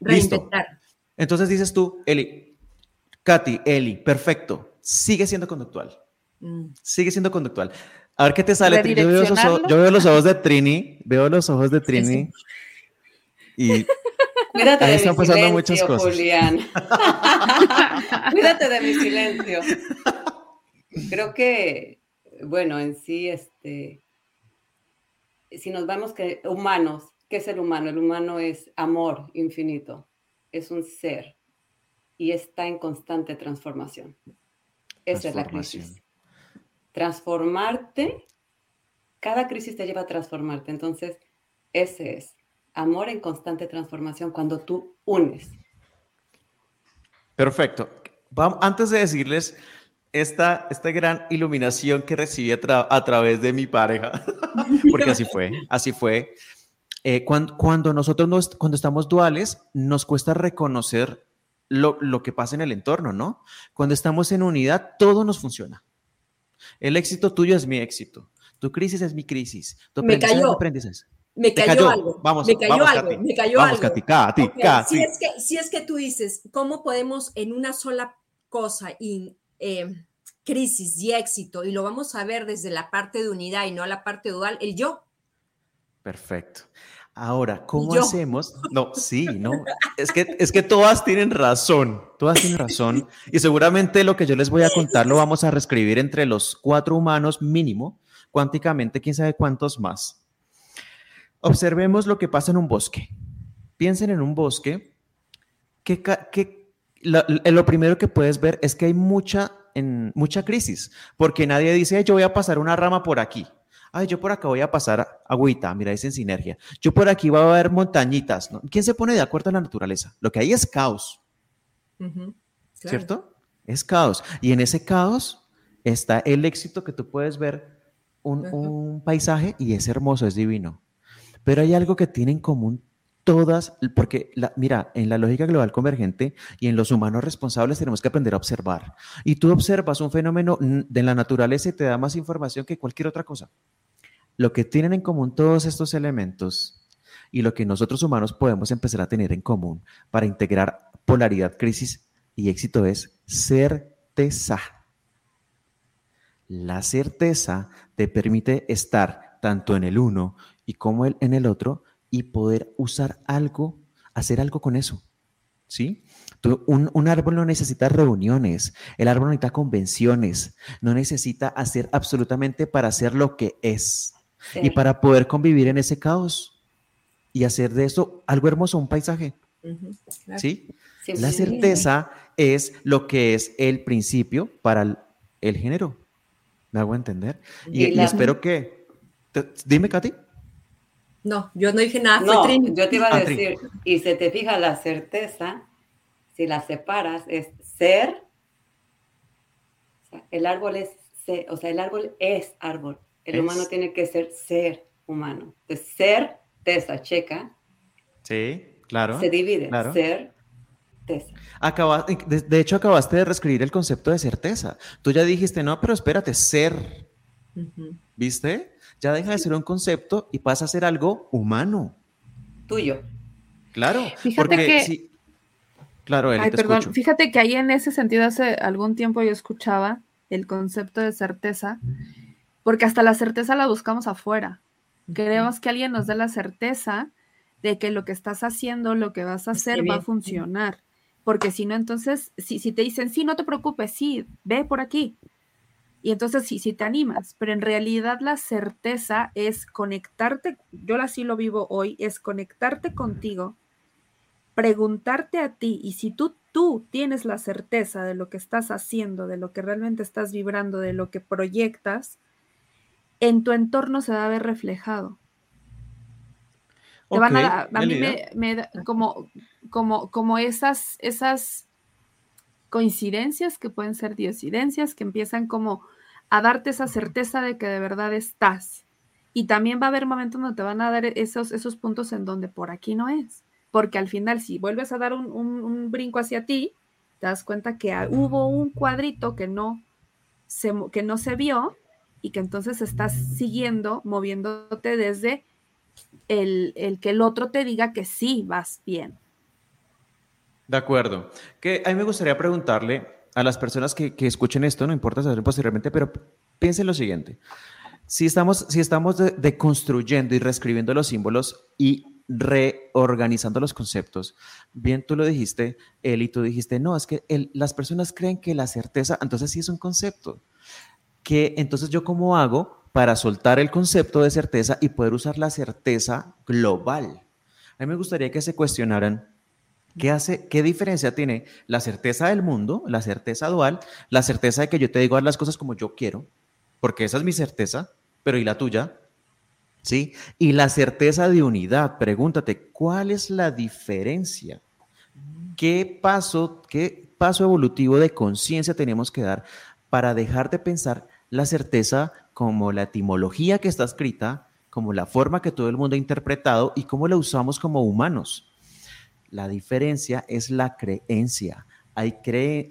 Reinventar. Entonces dices tú, Eli, Katy, Eli, perfecto. Sigue siendo conductual. Mm. Sigue siendo conductual. A ver qué te sale. Yo veo, los ojos de Trini, veo los ojos de Trini y (laughs) Cuídate de están mi pasando silencio, muchas cosas. Julián. (laughs) (laughs) Cuídate de mi silencio. Creo que, bueno, en sí, este, si nos vamos que humanos, ¿qué es el humano? El humano es amor infinito, es un ser y está en constante transformación. Esa es la crisis transformarte, cada crisis te lleva a transformarte. Entonces, ese es amor en constante transformación cuando tú unes. Perfecto. Vamos, antes de decirles esta, esta gran iluminación que recibí a, través de mi pareja, (laughs) porque así fue, así fue. Eh, cuando, cuando, nosotros nos, cuando estamos duales, nos cuesta reconocer lo, lo que pasa en el entorno, ¿no? Cuando estamos en unidad, todo nos funciona. El éxito tuyo es mi éxito. Tu crisis es mi crisis. Tu me cayó. Me cayó, algo. Vamos, me cayó algo. Me cayó vamos, algo. Katy, Si, es que, si es que tú dices, ¿cómo podemos en una sola cosa y eh, crisis y éxito, y lo vamos a ver desde la parte de unidad y no a la parte dual, el yo? Perfecto. Ahora, ¿cómo hacemos? No, sí, no. (laughs) Es que, es que todas tienen razón, todas tienen razón. Y seguramente lo que yo les voy a contar lo vamos a reescribir entre los cuatro humanos mínimo, cuánticamente, quién sabe cuántos más. Observemos lo que pasa en un bosque. Piensen en un bosque que, que lo, lo, primero que puedes ver es que hay mucha, en, mucha crisis, porque nadie dice, yo voy a pasar una rama por aquí ay, yo por acá voy a pasar agüita, mira, es en sinergia. Yo por aquí voy a ver montañitas. ¿Quién se pone de acuerdo en la naturaleza? Lo que hay es caos. ¿Cierto? Es caos. Y en ese caos está el éxito que tú puedes ver un, paisaje y es hermoso, es divino. Pero hay algo que tienen en común todas, porque mira, en la lógica global convergente y en los humanos responsables tenemos que aprender a observar. Y tú observas un fenómeno de la naturaleza y te da más información que cualquier otra cosa. Lo que tienen en común todos estos elementos y lo que nosotros humanos podemos empezar a tener en común para integrar polaridad, crisis y éxito es certeza. La certeza te permite estar tanto en el uno y como en el otro y poder usar algo, hacer algo con eso. ¿Sí? un, un, árbol no necesita reuniones, el árbol no necesita convenciones, no necesita hacer absolutamente para ser lo que es y para poder convivir en ese caos y hacer de eso algo hermoso, un paisaje. ¿Sí? La certeza es lo que es el principio para el, género. ¿Me hago entender? Y, espero que... dime, Katy. No, yo no dije nada. No, yo te iba a ah, decir, y se te fija la certeza, si la separas, es ser. el árbol es, o sea, el árbol es árbol. El humano tiene que ser ser. humano. De ser tesa checa. Sí, claro. Se divide. Ser tesa. de, hecho, acabaste de reescribir el concepto de certeza. Tú ya dijiste, no, pero espérate, ser. ¿Viste? Ya deja de ser un concepto y pasa a ser algo humano. Tuyo. Claro. Fíjate que. Claro, Eli, Ay, perdón. Fíjate que ahí en ese sentido hace algún tiempo yo escuchaba el concepto de certeza, porque hasta la certeza la buscamos afuera. Queremos que alguien nos dé la certeza de que lo que estás haciendo, lo que vas a hacer va a funcionar. Porque si no, entonces, si, si te dicen, sí, no te preocupes, sí, ve por aquí. Y entonces sí, sí te animas, pero en realidad la certeza es conectarte, yo así lo vivo hoy, es conectarte contigo, preguntarte a ti y si tú, tú tienes la certeza de lo que estás haciendo, de lo que realmente estás vibrando, de lo que proyectas, en tu entorno se va a ver reflejado. Te van a, a mí me, da como, como, como esas, esas coincidencias que pueden ser diosidencias que empiezan como a darte esa certeza de que de verdad estás. Y también va a haber momentos donde te van a dar esos, esos puntos en donde por aquí no es. Porque al final, si vuelves a dar un, brinco hacia ti, te das cuenta que hubo un cuadrito que no se, que no se vio y que entonces estás siguiendo, moviéndote desde el, el, que el otro te diga que sí vas bien. De acuerdo. Que a mí me gustaría preguntarle, a las personas que, escuchen esto, no importa saber posteriormente, pero piensen lo siguiente. Si estamos, si estamos deconstruyendo y reescribiendo los símbolos y reorganizando los conceptos, bien tú lo dijiste, él y tú dijiste, no, es que las personas creen que la certeza, entonces sí es un concepto. Que entonces yo cómo hago para soltar el concepto de certeza y poder usar la certeza global. A mí me gustaría que se cuestionaran ¿Qué, hace, ¿Qué diferencia tiene la certeza del mundo, la certeza dual, la certeza de que yo te digo las cosas como yo quiero, porque esa es mi certeza, pero ¿y la tuya? ¿Sí? Y la certeza de unidad, pregúntate, ¿cuál es la diferencia? ¿Qué paso, qué paso evolutivo de conciencia tenemos que dar para dejar de pensar la certeza como la etimología que está escrita, como la forma que todo el mundo ha interpretado y cómo la usamos como humanos? La diferencia es la creencia. Hay,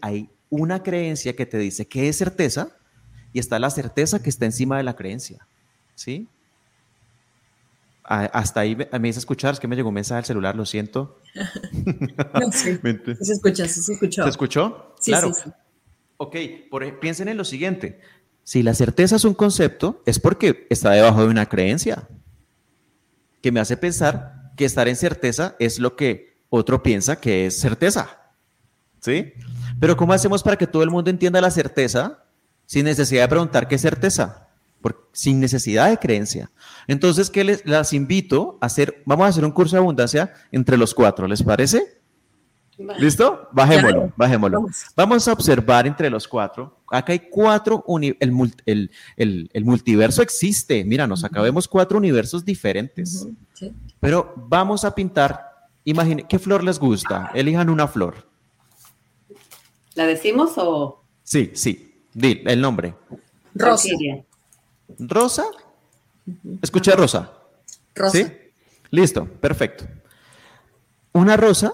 hay una creencia que te dice que es certeza y está la certeza que está encima de la creencia. ¿Sí? hasta ahí me hice escuchar, es que me llegó un mensaje al celular, lo siento. (laughs) no, sí. (laughs) se escucha, se escuchó. ¿Se escuchó? Sí, claro. Sí, Ok, por, piensen en lo siguiente. Si la certeza es un concepto, es porque está debajo de una creencia que me hace pensar que estar en certeza es lo que otro piensa que es certeza. ¿Sí? Pero ¿cómo hacemos para que todo el mundo entienda la certeza sin necesidad de preguntar qué es certeza? sin necesidad de creencia. Entonces, ¿qué les las invito a hacer? Vamos a hacer un curso de abundancia entre los cuatro, ¿les parece? ¿Listo? Bajémoslo, bajémoslo. Vamos. a observar entre los cuatro. Acá hay cuatro, el, el, multiverso existe. Mira, nos acabemos cuatro universos diferentes. Pero vamos a pintar Imagine, ¿qué flor les gusta? Elijan una flor. ¿La decimos o...? Sí, sí. Di el nombre. Rosa. ¿Rosa? Escuché rosa. Rosa. ¿Sí? Listo, perfecto. Una rosa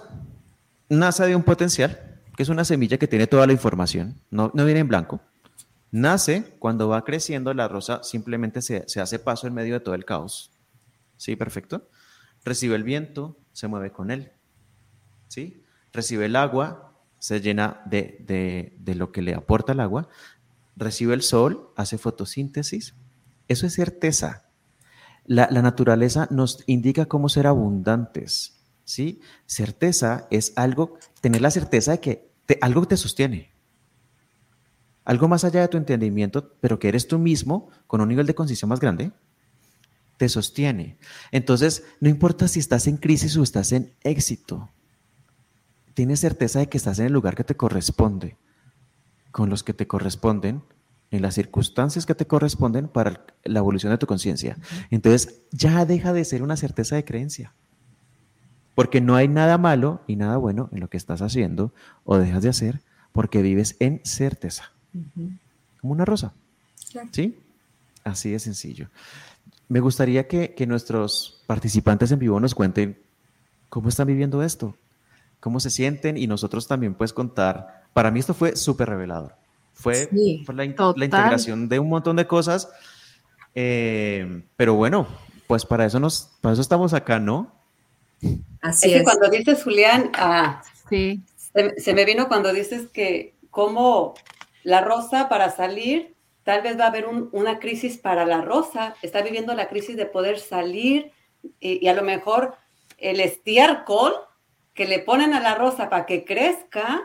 nace de un potencial, que es una semilla que tiene toda la información, no, no viene en blanco. Nace cuando va creciendo, la rosa simplemente se, se hace paso en medio de todo el caos. Sí, perfecto. Recibe el viento, se mueve con él. ¿Sí? Recibe el agua, se llena de, lo que le aporta el agua, recibe el sol, hace fotosíntesis. Eso es certeza. La, naturaleza nos indica cómo ser abundantes. ¿sí? Certeza es algo, tener la certeza de que algo te sostiene. Algo más allá de tu entendimiento, pero que eres tú mismo con un nivel de conciencia más grande, te sostiene. Entonces, no importa si estás en crisis o estás en éxito, tienes certeza de que estás en el lugar que te corresponde, con los que te corresponden, en las circunstancias que te corresponden para la evolución de tu conciencia. Entonces, ya deja de ser una certeza de creencia. Porque no hay nada malo y nada bueno en lo que estás haciendo o dejas de hacer porque vives en certeza. Como una rosa. ¿Sí? Así de sencillo. Me gustaría que, que nuestros participantes en vivo nos cuenten cómo están viviendo esto, cómo se sienten y nosotros también puedes contar. Para mí esto fue súper revelador. Fue, la, integración de un montón de cosas. Eh, pero bueno, pues para eso, nos, para eso estamos acá, ¿no? Así es. Que cuando dices, Julián, ah, sí. se, me vino cuando dices que como la rosa para salir, tal vez va a haber una crisis para la rosa, está viviendo la crisis de poder salir y, a lo mejor el estiércol que le ponen a la rosa para que crezca,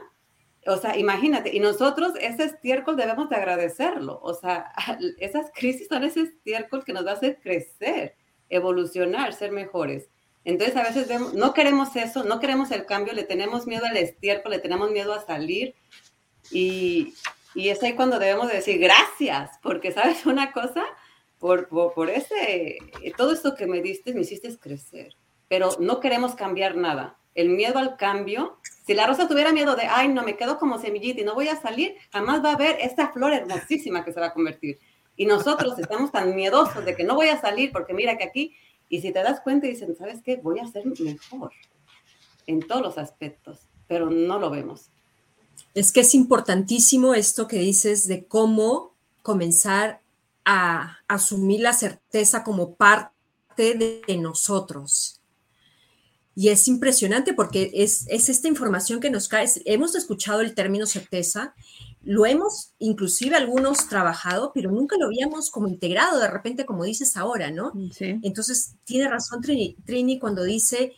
o sea, imagínate, y nosotros ese estiércol debemos de agradecerlo, o sea, (laughs) esas crisis son ese estiércol que nos va a hacer crecer, evolucionar, ser mejores. Entonces a veces vemos, no queremos eso, no queremos el cambio, le tenemos miedo al estiércol, le tenemos miedo a salir. Y, y es ahí cuando debemos de decir gracias, porque sabes una cosa, por, por, por ese, todo esto que me diste, me hiciste crecer pero no queremos cambiar nada. El miedo al cambio, si la rosa tuviera miedo de, ay, no, me quedo como semillita y no voy a salir, jamás va a haber esta flor hermosísima que se va a convertir. Y nosotros (laughs) estamos tan miedosos de que no voy a salir porque mira que aquí, y si te das cuenta y dicen, ¿sabes qué? Voy a ser mejor en todos los aspectos, pero no lo vemos. Es que es importantísimo esto que dices de cómo comenzar a asumir la certeza como parte de nosotros. Y es impresionante porque es, esta información que nos cae. Hemos escuchado el término certeza, lo hemos inclusive algunos trabajado, pero nunca lo habíamos como integrado de repente, como dices ahora, ¿no? Entonces, tiene razón Trini, Trini cuando dice,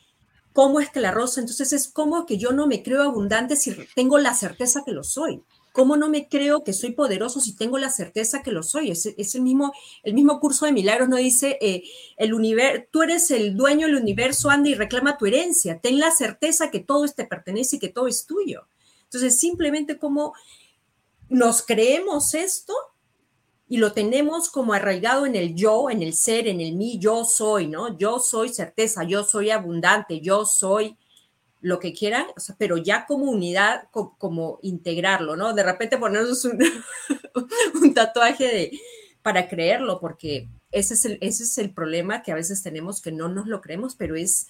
¿cómo es que la rosa? Entonces es como que yo no me creo abundante si tengo la certeza que lo soy. ¿Cómo no me creo que soy poderoso si tengo la certeza que lo soy? Es, el, mismo, el mismo curso de milagros no dice, eh, el universo, tú eres el dueño del universo, anda y reclama tu herencia. Ten la certeza que todo te pertenece y que todo es tuyo. Entonces, simplemente como nos creemos esto y lo tenemos como arraigado en el yo, en el ser, en el mí, yo soy, ¿no? Yo soy certeza, yo soy abundante, yo soy lo que quieran, pero ya como unidad, como, integrarlo, ¿no? De repente ponernos (laughs) un, tatuaje de, para creerlo, porque ese es, el, ese es el problema que a veces tenemos que no nos lo creemos, pero es,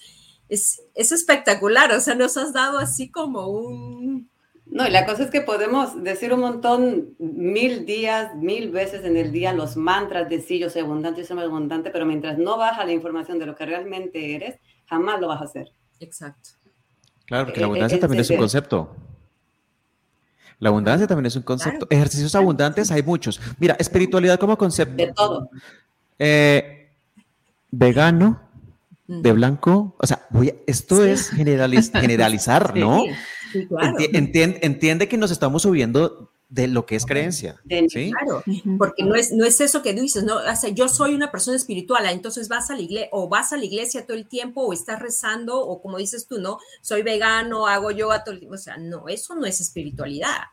es, es espectacular, o sea, nos has dado así como un... No, y la cosa es que podemos decir un montón, mil días, mil veces en el día los mantras de sí, yo soy abundante, yo soy abundante, pero mientras no baja la información de lo que realmente eres, jamás lo vas a hacer. Exacto. Claro, porque la eh, abundancia también es un concepto. La abundancia también es un concepto. Ejercicios abundantes hay muchos. Mira, espiritualidad como concepto. De todo. Eh, vegano, de blanco. O sea, esto es generalizar, (laughs) ¿no? Sí, claro. entiende, que nos estamos subiendo de lo que es creencia. ¿sí? Claro, porque no es, no es eso que dices, no, o sea, yo soy una persona espiritual, ah, entonces vas a la iglesia o vas a la iglesia todo el tiempo o estás rezando o como dices tú, no, soy vegano, hago yoga todo el tiempo, o sea, no, eso no es espiritualidad.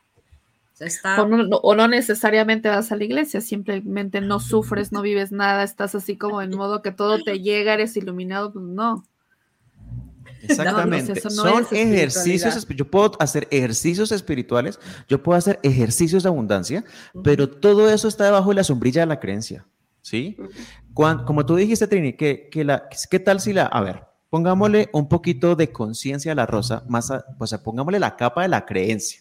O, no, necesariamente vas a la iglesia, simplemente no sufres, no vives nada, estás así como en modo que todo te llega, eres iluminado, pues no. (laughs) Exactamente. Son ejercicios, yo puedo hacer ejercicios espirituales, yo puedo hacer ejercicios de abundancia, pero todo eso está debajo de la sombrilla de la creencia. ¿Sí? como tú dijiste, Trini, que, que la, ¿qué tal si la, a ver, pongámosle un poquito de conciencia a la rosa, más, o sea, pongámosle la capa de la creencia.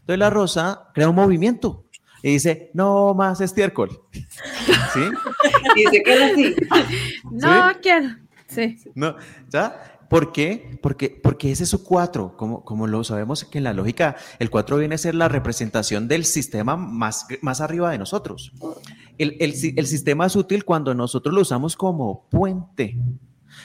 Entonces la rosa crea un movimiento y dice, no más estiércol. ¿Sí? (laughs) y se queda así. (laughs) No quiero. Sí. No, ¿ya? ¿Por qué? Porque, porque ese es su cuatro, como, como lo sabemos que en la lógica, el cuatro viene a ser la representación del sistema más, más arriba de nosotros. El, el, el sistema es útil cuando nosotros lo usamos como puente.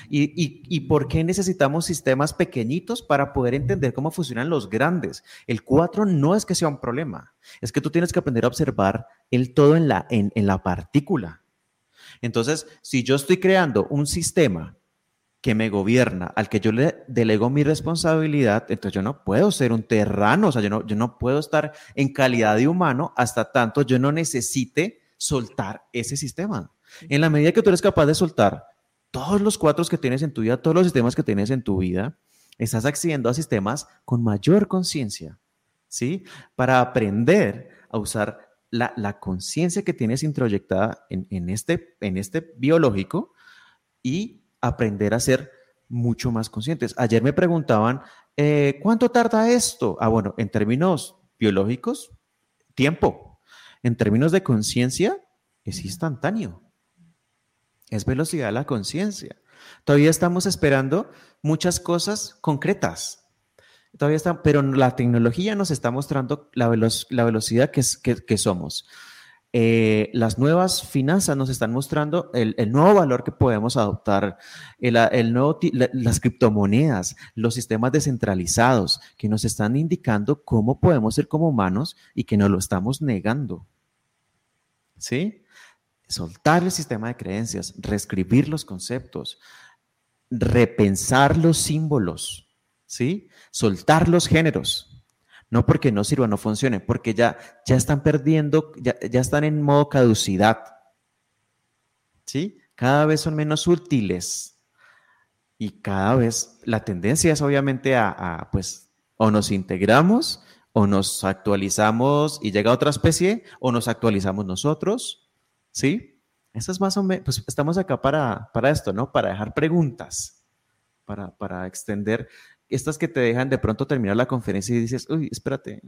¿Y, y, y por qué necesitamos sistemas pequeñitos para poder entender cómo funcionan los grandes? El cuatro no es que sea un problema, es que tú tienes que aprender a observar el todo en la, en, en la partícula. Entonces, si yo estoy creando un sistema que me gobierna, al que yo le delego mi responsabilidad, entonces yo no puedo ser un terrano, o sea, yo no, yo no puedo estar en calidad de humano hasta tanto yo no necesite soltar ese sistema. En la medida que tú eres capaz de soltar todos los cuatro que tienes en tu vida, todos los sistemas que tienes en tu vida, estás accediendo a sistemas con mayor conciencia, ¿sí? Para aprender a usar la, conciencia que tienes introyectada en, este, en este biológico y aprender a ser mucho más conscientes. Ayer me preguntaban, eh, ¿cuánto tarda esto? Ah, bueno, en términos biológicos, tiempo. En términos de conciencia, es instantáneo. Es velocidad de la conciencia. Todavía estamos esperando muchas cosas concretas. Todavía está, pero la tecnología nos está mostrando la, velocidad que, que, somos. Eh, las nuevas finanzas nos están mostrando el, nuevo valor que podemos adoptar, el, nuevo, las criptomonedas, los sistemas descentralizados, que nos están indicando cómo podemos ser como humanos y que nos lo estamos negando. ¿Sí? Soltar el sistema de creencias, reescribir los conceptos, repensar los símbolos, ¿sí? Soltar los géneros. No porque no sirva, no funcione, porque ya, ya están perdiendo, ya, están en modo caducidad. ¿Sí? Cada vez son menos útiles. Y cada vez la tendencia es obviamente a, a pues, o nos integramos, o nos actualizamos y llega otra especie, o nos actualizamos nosotros. ¿Sí? Eso es más o menos, pues estamos acá para, para esto, ¿no? Para dejar preguntas, para, para extender estas que te dejan de pronto terminar la conferencia y dices, uy, espérate,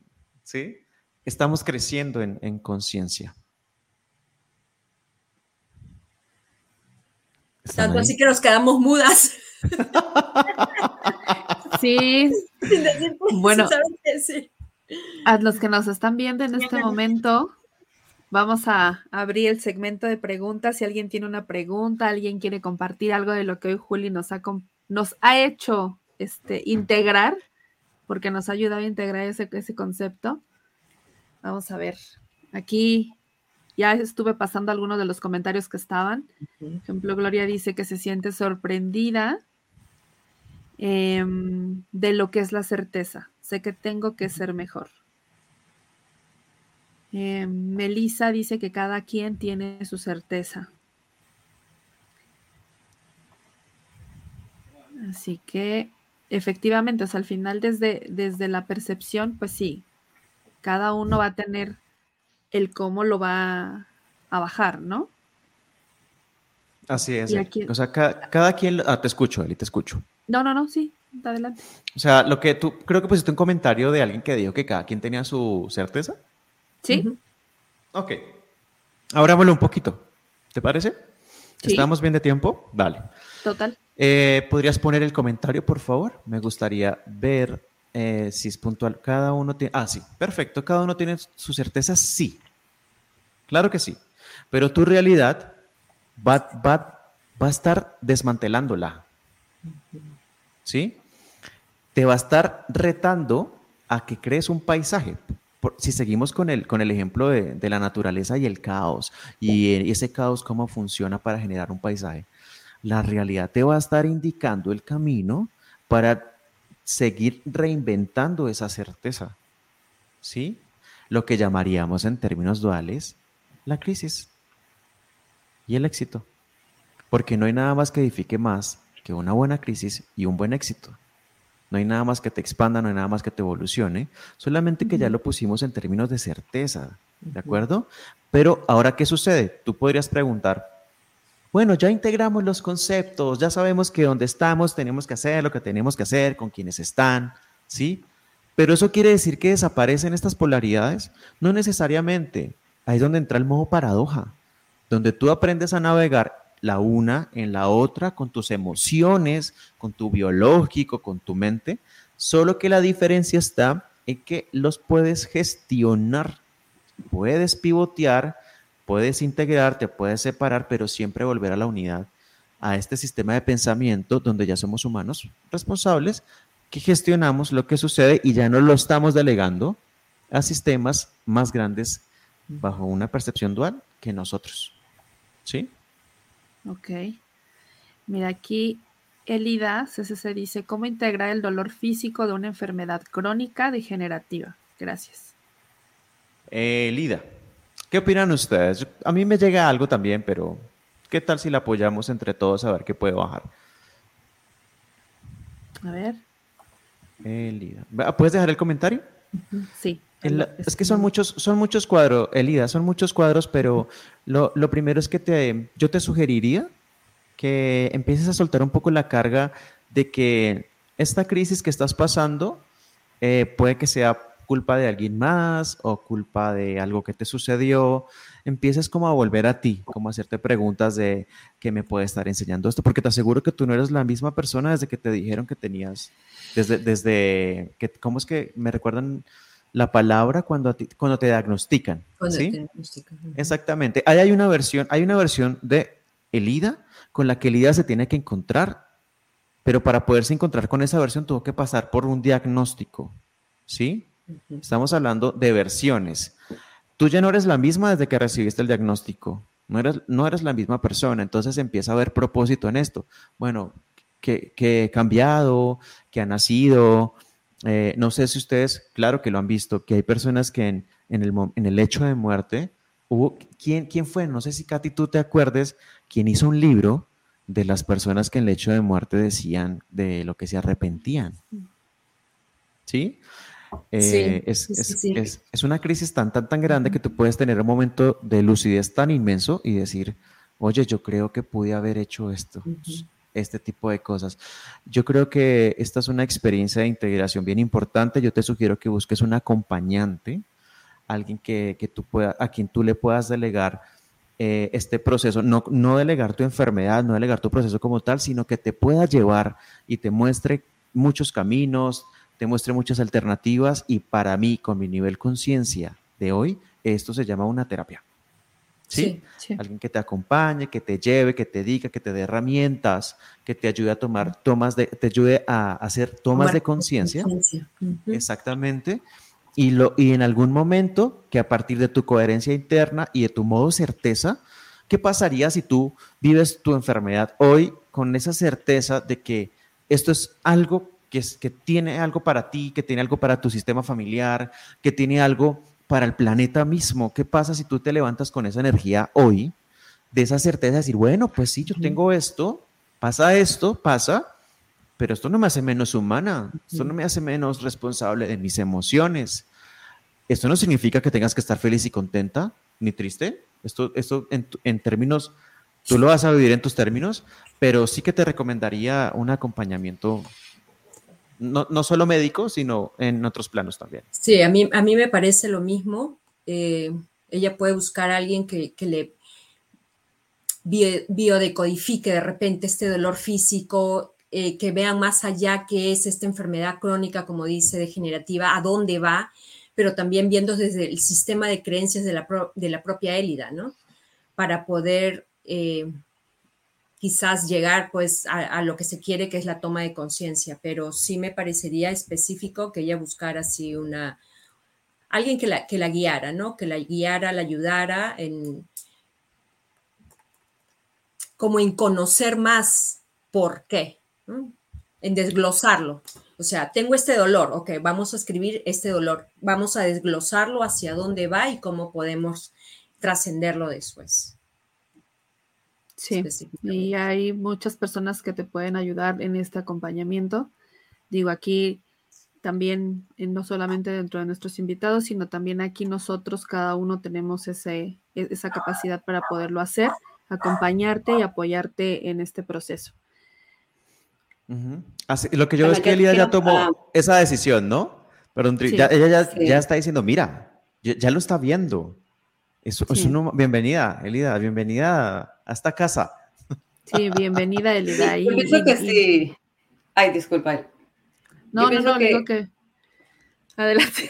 ¿sí? Estamos creciendo en, en conciencia. Tanto así que nos quedamos mudas. (laughs) sí. bueno, a los que nos están viendo en este momento, Vamos a abrir el segmento de preguntas. Si alguien tiene una pregunta, alguien quiere compartir algo de lo que hoy Juli nos ha, nos ha hecho este, integrar, porque nos ha ayudado a integrar ese, ese concepto. Vamos a ver. Aquí ya estuve pasando algunos de los comentarios que estaban. Por ejemplo, Gloria dice que se siente sorprendida em, de lo que es la certeza. Sé que tengo que ser mejor. Eh, Melissa dice que cada quien tiene su certeza. Así que efectivamente, o sea, al final desde, desde la percepción, pues sí, cada uno va a tener el cómo lo va a bajar, ¿no? Así es. o sea, cada, quien, ah, te escucho, Eli, te escucho. No, no, no, sí, adelante. O sea, lo que tú, creo que pusiste un comentario de alguien que dijo que cada quien tenía su certeza. Sí. Ok. Abrámoslo un poquito. ¿Te parece? ¿Estamos bien de tiempo? Vale. Total. Eh, ¿Podrías poner el comentario, por favor? Me gustaría ver eh, si es puntual. Cada uno tiene. Ah, sí, perfecto. Cada uno tiene su certeza, sí. Claro que sí. Pero tu realidad va, va, va a estar desmantelándola. ¿Sí? Te va a estar retando a que crees un paisaje si seguimos con el, con el ejemplo de, la naturaleza y el caos, y ese caos cómo funciona para generar un paisaje, la realidad te va a estar indicando el camino para seguir reinventando esa certeza. ¿Sí? Lo que llamaríamos en términos duales la crisis y el éxito. Porque no hay nada más que edifique más que una buena crisis y un buen éxito. No hay nada más que te expanda, no hay nada más que te evolucione, solamente que ya lo pusimos en términos de certeza, ¿de acuerdo? Pero ahora, ¿qué sucede? Tú podrías preguntar, bueno, ya integramos los conceptos, ya sabemos que donde estamos tenemos que hacer lo que tenemos que hacer, con quienes están, ¿sí? Pero eso quiere decir que desaparecen estas polaridades. No necesariamente. Ahí es donde entra el modo paradoja, donde tú aprendes a navegar la una en la otra, con tus emociones, con tu biológico, con tu mente, solo que la diferencia está en que los puedes gestionar, puedes pivotear, puedes integrarte, puedes separar, pero siempre volver a la unidad, a este sistema de pensamiento donde ya somos humanos responsables, que gestionamos lo que sucede y ya no lo estamos delegando a sistemas más grandes bajo una percepción dual que nosotros. ¿Sí? Ok. Mira, aquí Elida se dice, ¿cómo integrar el dolor físico de una enfermedad crónica degenerativa? Gracias. Elida, ¿qué opinan ustedes? A mí me llega algo también, pero ¿qué tal si la apoyamos entre todos a ver qué puede bajar? A ver. Elida. ¿Puedes dejar el comentario? Sí. es que son muchos, son muchos cuadros, Elida, son muchos cuadros, pero lo, lo, primero es que te, yo te sugeriría que empieces a soltar un poco la carga de que esta crisis que estás pasando eh, puede que sea culpa de alguien más o culpa de algo que te sucedió, empieces como a volver a ti, como a hacerte preguntas de qué me puede estar enseñando esto, porque te aseguro que tú no eres la misma persona desde que te dijeron que tenías, desde, desde que, ¿cómo es que me recuerdan la palabra cuando, cuando te diagnostican? ¿sí? te diagnostican. Exactamente. Ahí hay una versión, hay una versión de Elida con la que Elida se tiene que encontrar, pero para poderse encontrar con esa versión tuvo que pasar por un diagnóstico, ¿sí? Estamos hablando de versiones. Tú ya no eres la misma desde que recibiste el diagnóstico. No eres, no eres la misma persona. Entonces empieza a haber propósito en esto. Bueno, que, he cambiado, que ha nacido. Eh, no sé si ustedes, claro que lo han visto, que hay personas que en, el, en el hecho de muerte hubo. ¿quién, ¿Quién fue? No sé si Katy tú te acuerdes, quien hizo un libro de las personas que en el hecho de muerte decían de lo que se arrepentían. ¿Sí? Eh, es, una crisis tan, tan, tan grande que tú puedes tener un momento de lucidez tan inmenso y decir, oye, yo creo que pude haber hecho esto, este tipo de cosas. Yo creo que esta es una experiencia de integración bien importante. Yo te sugiero que busques un acompañante, alguien que, tú pueda, a quien tú le puedas delegar eh, este proceso, no, no delegar tu enfermedad, no delegar tu proceso como tal, sino que te pueda llevar y te muestre muchos caminos, te muestre muchas alternativas y para mí, con mi nivel conciencia de hoy, esto se llama una terapia. ¿Sí? Alguien que te acompañe, que te lleve, que te diga, que te dé herramientas, que te ayude a tomar tomas de, te ayude a hacer tomas de conciencia. Exactamente. Y, lo, y en algún momento, que a partir de tu coherencia interna y de tu modo certeza, ¿qué pasaría si tú vives tu enfermedad hoy con esa certeza de que esto es algo que, tiene algo para ti, que tiene algo para tu sistema familiar, que tiene algo para el planeta mismo. ¿Qué pasa si tú te levantas con esa energía hoy, de esa certeza de decir, bueno, pues sí, yo tengo esto, pasa esto, pasa, pero esto no me hace menos humana, esto no me hace menos responsable de mis emociones. Esto no significa que tengas que estar feliz y contenta, ni triste. Esto, esto en, en términos, tú lo vas a vivir en tus términos, pero sí que te recomendaría un acompañamiento no, no, solo médico, sino en otros planos también. Sí, a mí, a mí me parece lo mismo. Eh, ella puede buscar a alguien que, le biodecodifique de repente este dolor físico, eh, que vean más allá qué es esta enfermedad crónica, como dice, degenerativa, a dónde va, pero también viendo desde el sistema de creencias de la, de la propia Élida, ¿no? Para poder eh, quizás llegar pues a, lo que se quiere, que es la toma de conciencia, pero sí me parecería específico que ella buscara así una, alguien que la, que la guiara, ¿no? Que la guiara, la ayudara en, como en conocer más por qué, en desglosarlo. O sea, tengo este dolor, ok, vamos a escribir este dolor, vamos a desglosarlo hacia dónde va y cómo podemos trascenderlo después. Sí, y hay muchas personas que te pueden ayudar en este acompañamiento. Digo, aquí también, eh, no solamente dentro de nuestros invitados, sino también aquí nosotros, cada uno tenemos ese, e, esa capacidad para poderlo hacer, acompañarte y apoyarte en este proceso. lo que yo veo es que Elida ya tomó esa decisión, ¿no? Pero ella ya, está diciendo, mira, ya, lo está viendo. Es, bienvenida, Elida, bienvenida a esta casa. Sí, bienvenida, Elida. Yo pienso que sí. Ay, disculpa. No, no, no, digo que. Adelante. (laughs)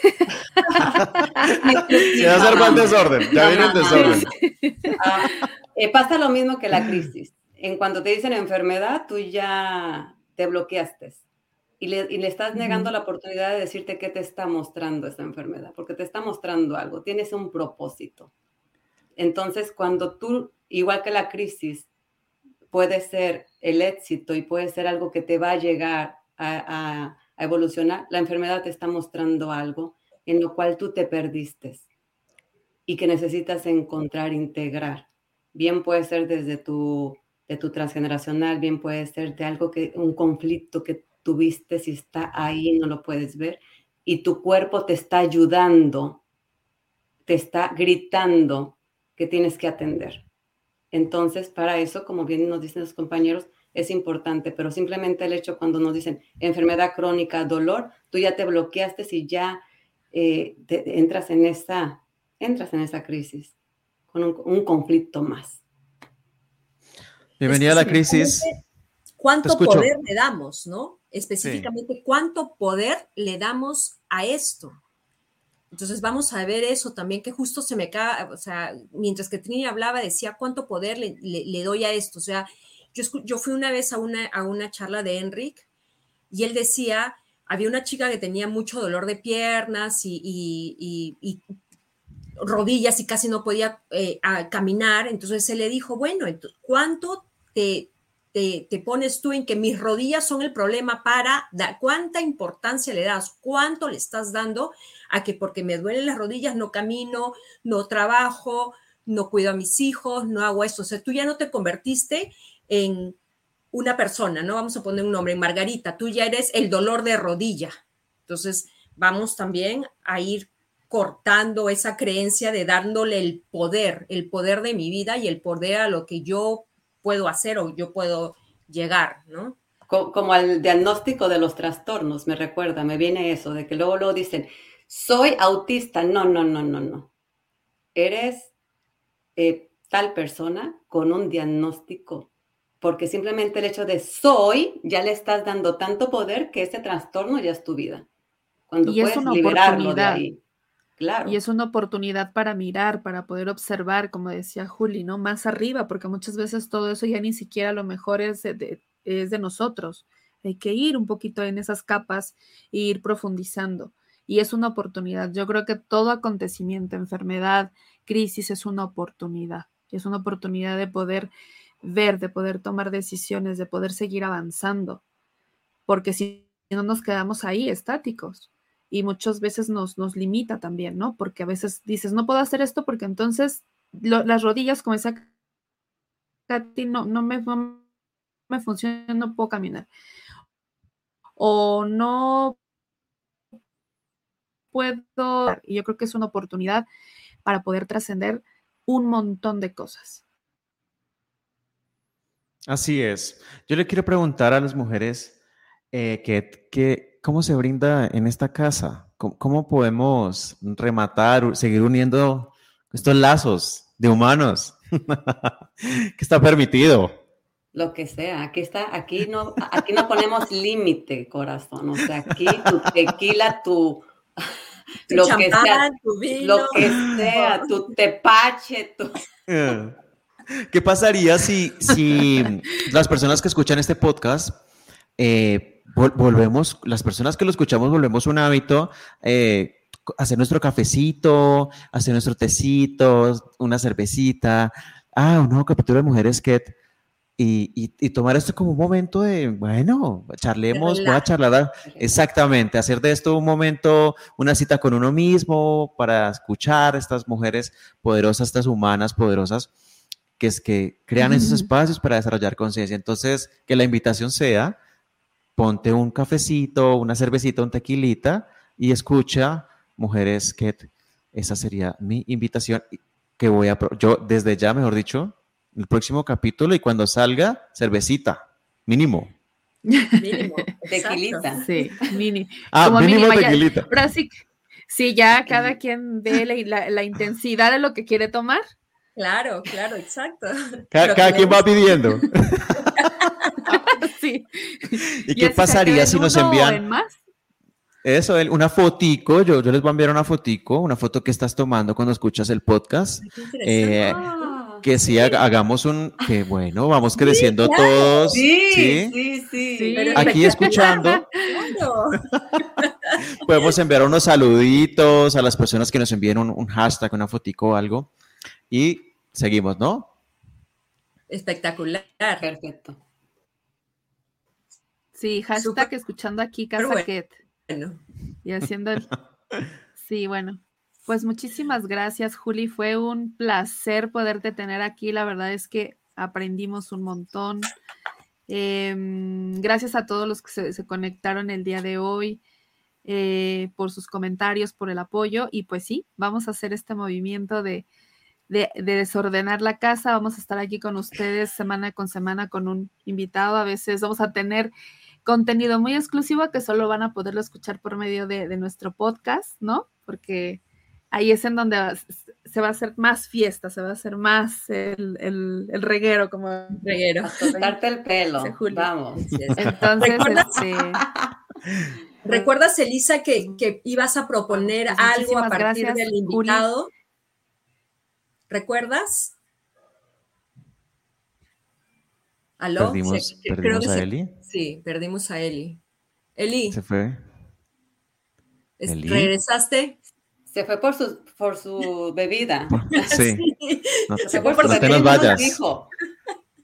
Se va a hacer mal desorden, ya viene el desorden. Ah, eh, pasa lo mismo que la crisis. En cuanto te dicen enfermedad, tú ya te bloqueaste y le, y le estás negando la oportunidad de decirte qué te está mostrando esta enfermedad, porque te está mostrando algo, tienes un propósito. Entonces, cuando tú, igual que la crisis, puede ser el éxito y puede ser algo que te va a llegar a, evolucionar, la enfermedad te está mostrando algo en lo cual tú te perdiste y que necesitas encontrar, integrar. Bien puede ser desde tu, de tu transgeneracional, bien puede ser de algo que, un conflicto que tuviste, si está ahí, no lo puedes ver, y tu cuerpo te está ayudando, te está gritando que tienes que atender. Entonces, para eso, como bien nos dicen los compañeros, es importante, pero simplemente el hecho cuando nos dicen enfermedad crónica, dolor, tú ya te bloqueaste y ya eh, entras, en esa, entras en esa crisis, con un, conflicto más. Bienvenida a la crisis. ¿Cuánto poder le damos, no? Específicamente, ¿cuánto poder le damos a esto? Entonces vamos a ver eso también, que justo se me cae, o sea, mientras que Trini hablaba, decía cuánto poder le, doy a esto. O sea, yo, yo, fui una vez a una, a una charla de Enric y él decía, había una chica que tenía mucho dolor de piernas y, rodillas y casi no podía eh, caminar. Entonces se le dijo, bueno, ¿cuánto te, te, pones tú en que mis rodillas son el problema para dar cuánta importancia le das, cuánto le estás dando a que porque me duelen las rodillas no camino, no trabajo, no cuido a mis hijos, no hago esto. O sea, tú ya no te convertiste en una persona, ¿no? Vamos a poner un nombre, Margarita, tú ya eres el dolor de rodilla. Entonces, vamos también a ir cortando esa creencia de dándole el poder, el poder de mi vida y el poder a lo que yo puedo hacer o yo puedo llegar, ¿no? Como, al diagnóstico de los trastornos, me recuerda, me viene eso, de que luego, luego dicen, soy autista. No, no, no, no, no. Eres eh, tal persona con un diagnóstico, porque simplemente el hecho de soy ya le estás dando tanto poder que ese trastorno ya es tu vida. Cuando y puedes liberarlo de ahí. Y es una oportunidad para mirar, para poder observar, como decía Juli, ¿no? Más arriba, porque muchas veces todo eso ya ni siquiera a lo mejor es de, es de nosotros. Hay que ir un poquito en esas capas e ir profundizando. Y es una oportunidad. Yo creo que todo acontecimiento, enfermedad, crisis es una oportunidad. Es una oportunidad de poder ver, de poder tomar decisiones, de poder seguir avanzando. Porque si no nos quedamos ahí estáticos, y muchas veces nos, nos limita también, ¿no? Porque a veces dices, no puedo hacer esto porque entonces las rodillas, como esa Katy, no, no, me, no me funcionan, no puedo caminar. O no puedo, y yo creo que es una oportunidad para poder trascender un montón de cosas. Así es. Yo le quiero preguntar a las mujeres eh, que, que ¿Cómo se brinda en esta casa? ¿Cómo, podemos rematar, seguir uniendo estos lazos de humanos? (laughs) que está permitido. Lo que sea, aquí está, aquí no, aquí no ponemos límite, corazón. O sea, aquí tu tequila, tu, lo que sea, tu vino. lo que sea, tu (laughs) tepache, tu. Eh. ¿Qué pasaría si, si las personas que escuchan este podcast eh, volvemos, las personas que lo escuchamos, volvemos un hábito, eh, hacer nuestro cafecito, hacer nuestro tecito, una cervecita, ah, un nuevo capítulo de Mujeres que y, y, tomar esto como un momento de, bueno, charlemos, voy a charlar, exactamente, hacer de esto un momento, una cita con uno mismo para escuchar a estas mujeres poderosas, estas humanas poderosas, que es que crean esos espacios para desarrollar conciencia. Entonces, que la invitación sea ponte un cafecito, una cervecita, un tequilita y escucha Mujeres que esa sería mi invitación que voy a yo desde ya, mejor dicho, el próximo capítulo y cuando salga cervecita, mínimo. Mínimo, (laughs) tequilita. Sí, mini. Ah, mínimo, tequilita. Pero sí, sí, ya cada quien ve la, intensidad de lo que quiere tomar. Claro, claro, exacto. Cada, quien va pidiendo. (laughs) ¿Y, qué pasaría si nos envían Eso, una fotico, yo, yo les voy a enviar una fotico, una foto que estás tomando cuando escuchas el podcast. Eh, que sí, hagamos un, que bueno, vamos creciendo todos. Sí, sí, sí. Aquí escuchando. (laughs) Podemos enviar unos saluditos a las personas que nos envíen un, un hashtag, una fotico o algo. Y seguimos, ¿no? Espectacular. Perfecto. Sí, hashtag escuchando aquí Casaquet. Bueno. Y haciendo el... (laughs) Sí, bueno. Pues muchísimas gracias, Juli. Fue un placer poderte tener aquí. La verdad es que aprendimos un montón. Em, gracias a todos los que se, conectaron el día de hoy. eh, por sus comentarios, por el apoyo y pues sí, vamos a hacer este movimiento de, de, desordenar la casa. Vamos a estar aquí con ustedes semana con semana con un invitado. A veces vamos a tener contenido muy exclusivo que solo van a poderlo escuchar por medio de, de nuestro podcast, ¿no? Porque ahí es en donde se va a hacer más fiesta, se va a hacer más el, el, reguero, como reguero. (laughs) A el pelo. Vamos. Entonces, este. (laughs) ¿Recuerdas, Elisa, que, que ibas a proponer pues algo a partir del invitado? ¿Recuerdas? ¿Aló? Perdimos, a Eli. sí, perdimos a Eli. Eli. Se fue. ¿Regresaste? Se fue por su, por su bebida. (laughs) (laughs) Sí. No, te nos vayas.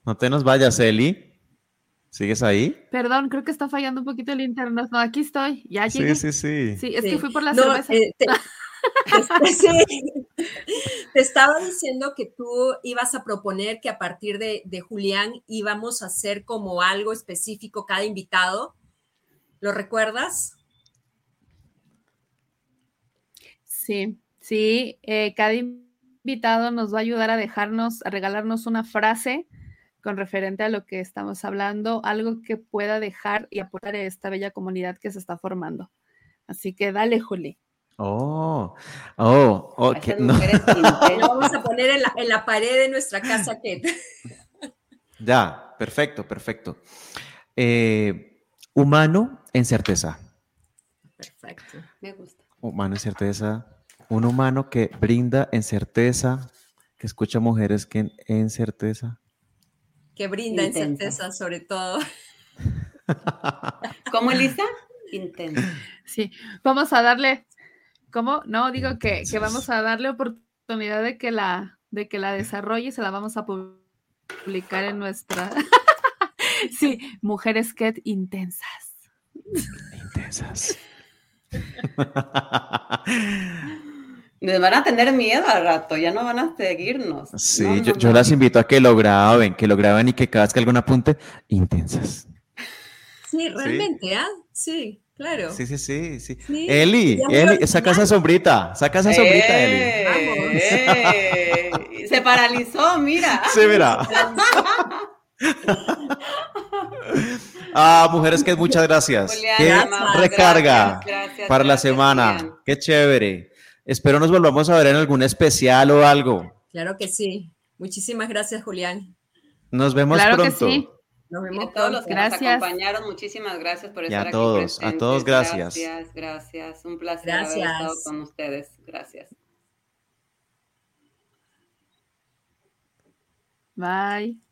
No te nos vayas, Eli. ¿Sigues ahí? Perdón, creo que está fallando un poquito el internet. No, aquí estoy. Ya llegué. Sí, sí, sí. Sí, es que fui por la cerveza. Eh, (laughs) te, estaba diciendo que tú ibas a proponer que a partir de, de, Julián íbamos a hacer como algo específico cada invitado. ¿Lo recuerdas? Sí, sí. Eh, cada invitado nos va a ayudar a dejarnos, a regalarnos una frase con referente a lo que estamos hablando, algo que pueda dejar y aportar a esta bella comunidad que se está formando. Así que dale, Juli. Oh, oh, ok. No. (laughs) Lo vamos a poner en la, pared de nuestra casa, (laughs) Ya, perfecto, perfecto. Eh, humano en certeza. Perfecto, me gusta. Humano en certeza. Un humano que brinda en certeza, que escucha mujeres que en, certeza. Que brinda en certeza, sobre todo. (laughs) ¿Cómo, Elisa? Intensa. Sí, vamos a darle ¿Cómo? No, digo que, vamos a darle oportunidad de que la, de que la desarrolle y se la vamos a publicar en nuestra. (laughs) sí, mujeres que intensas. Intensas. Les van a tener miedo al rato, ya no van a seguirnos. Sí, yo, las invito a que lo graben, que lo graben y que cada vez que algún apunte, intensas. Sí, realmente, ¿ah? Sí. Claro. Sí, sí, sí, sí. Eli, Eli, saca esa sombrita, saca esa sombrita, Eli. Eh, se paralizó, mira. Sí, mira. (laughs) ah, mujeres que muchas gracias. Qué recarga para la semana. Qué chévere. Espero nos volvamos a ver en algún especial o algo. Claro que sí. Muchísimas gracias, Julián. Nos vemos pronto. Que sí. Nos vemos a todos los que nos acompañaron, muchísimas gracias por estar y a todos, A todos, gracias. Gracias, gracias. Un placer haber estado con ustedes. Gracias. Bye.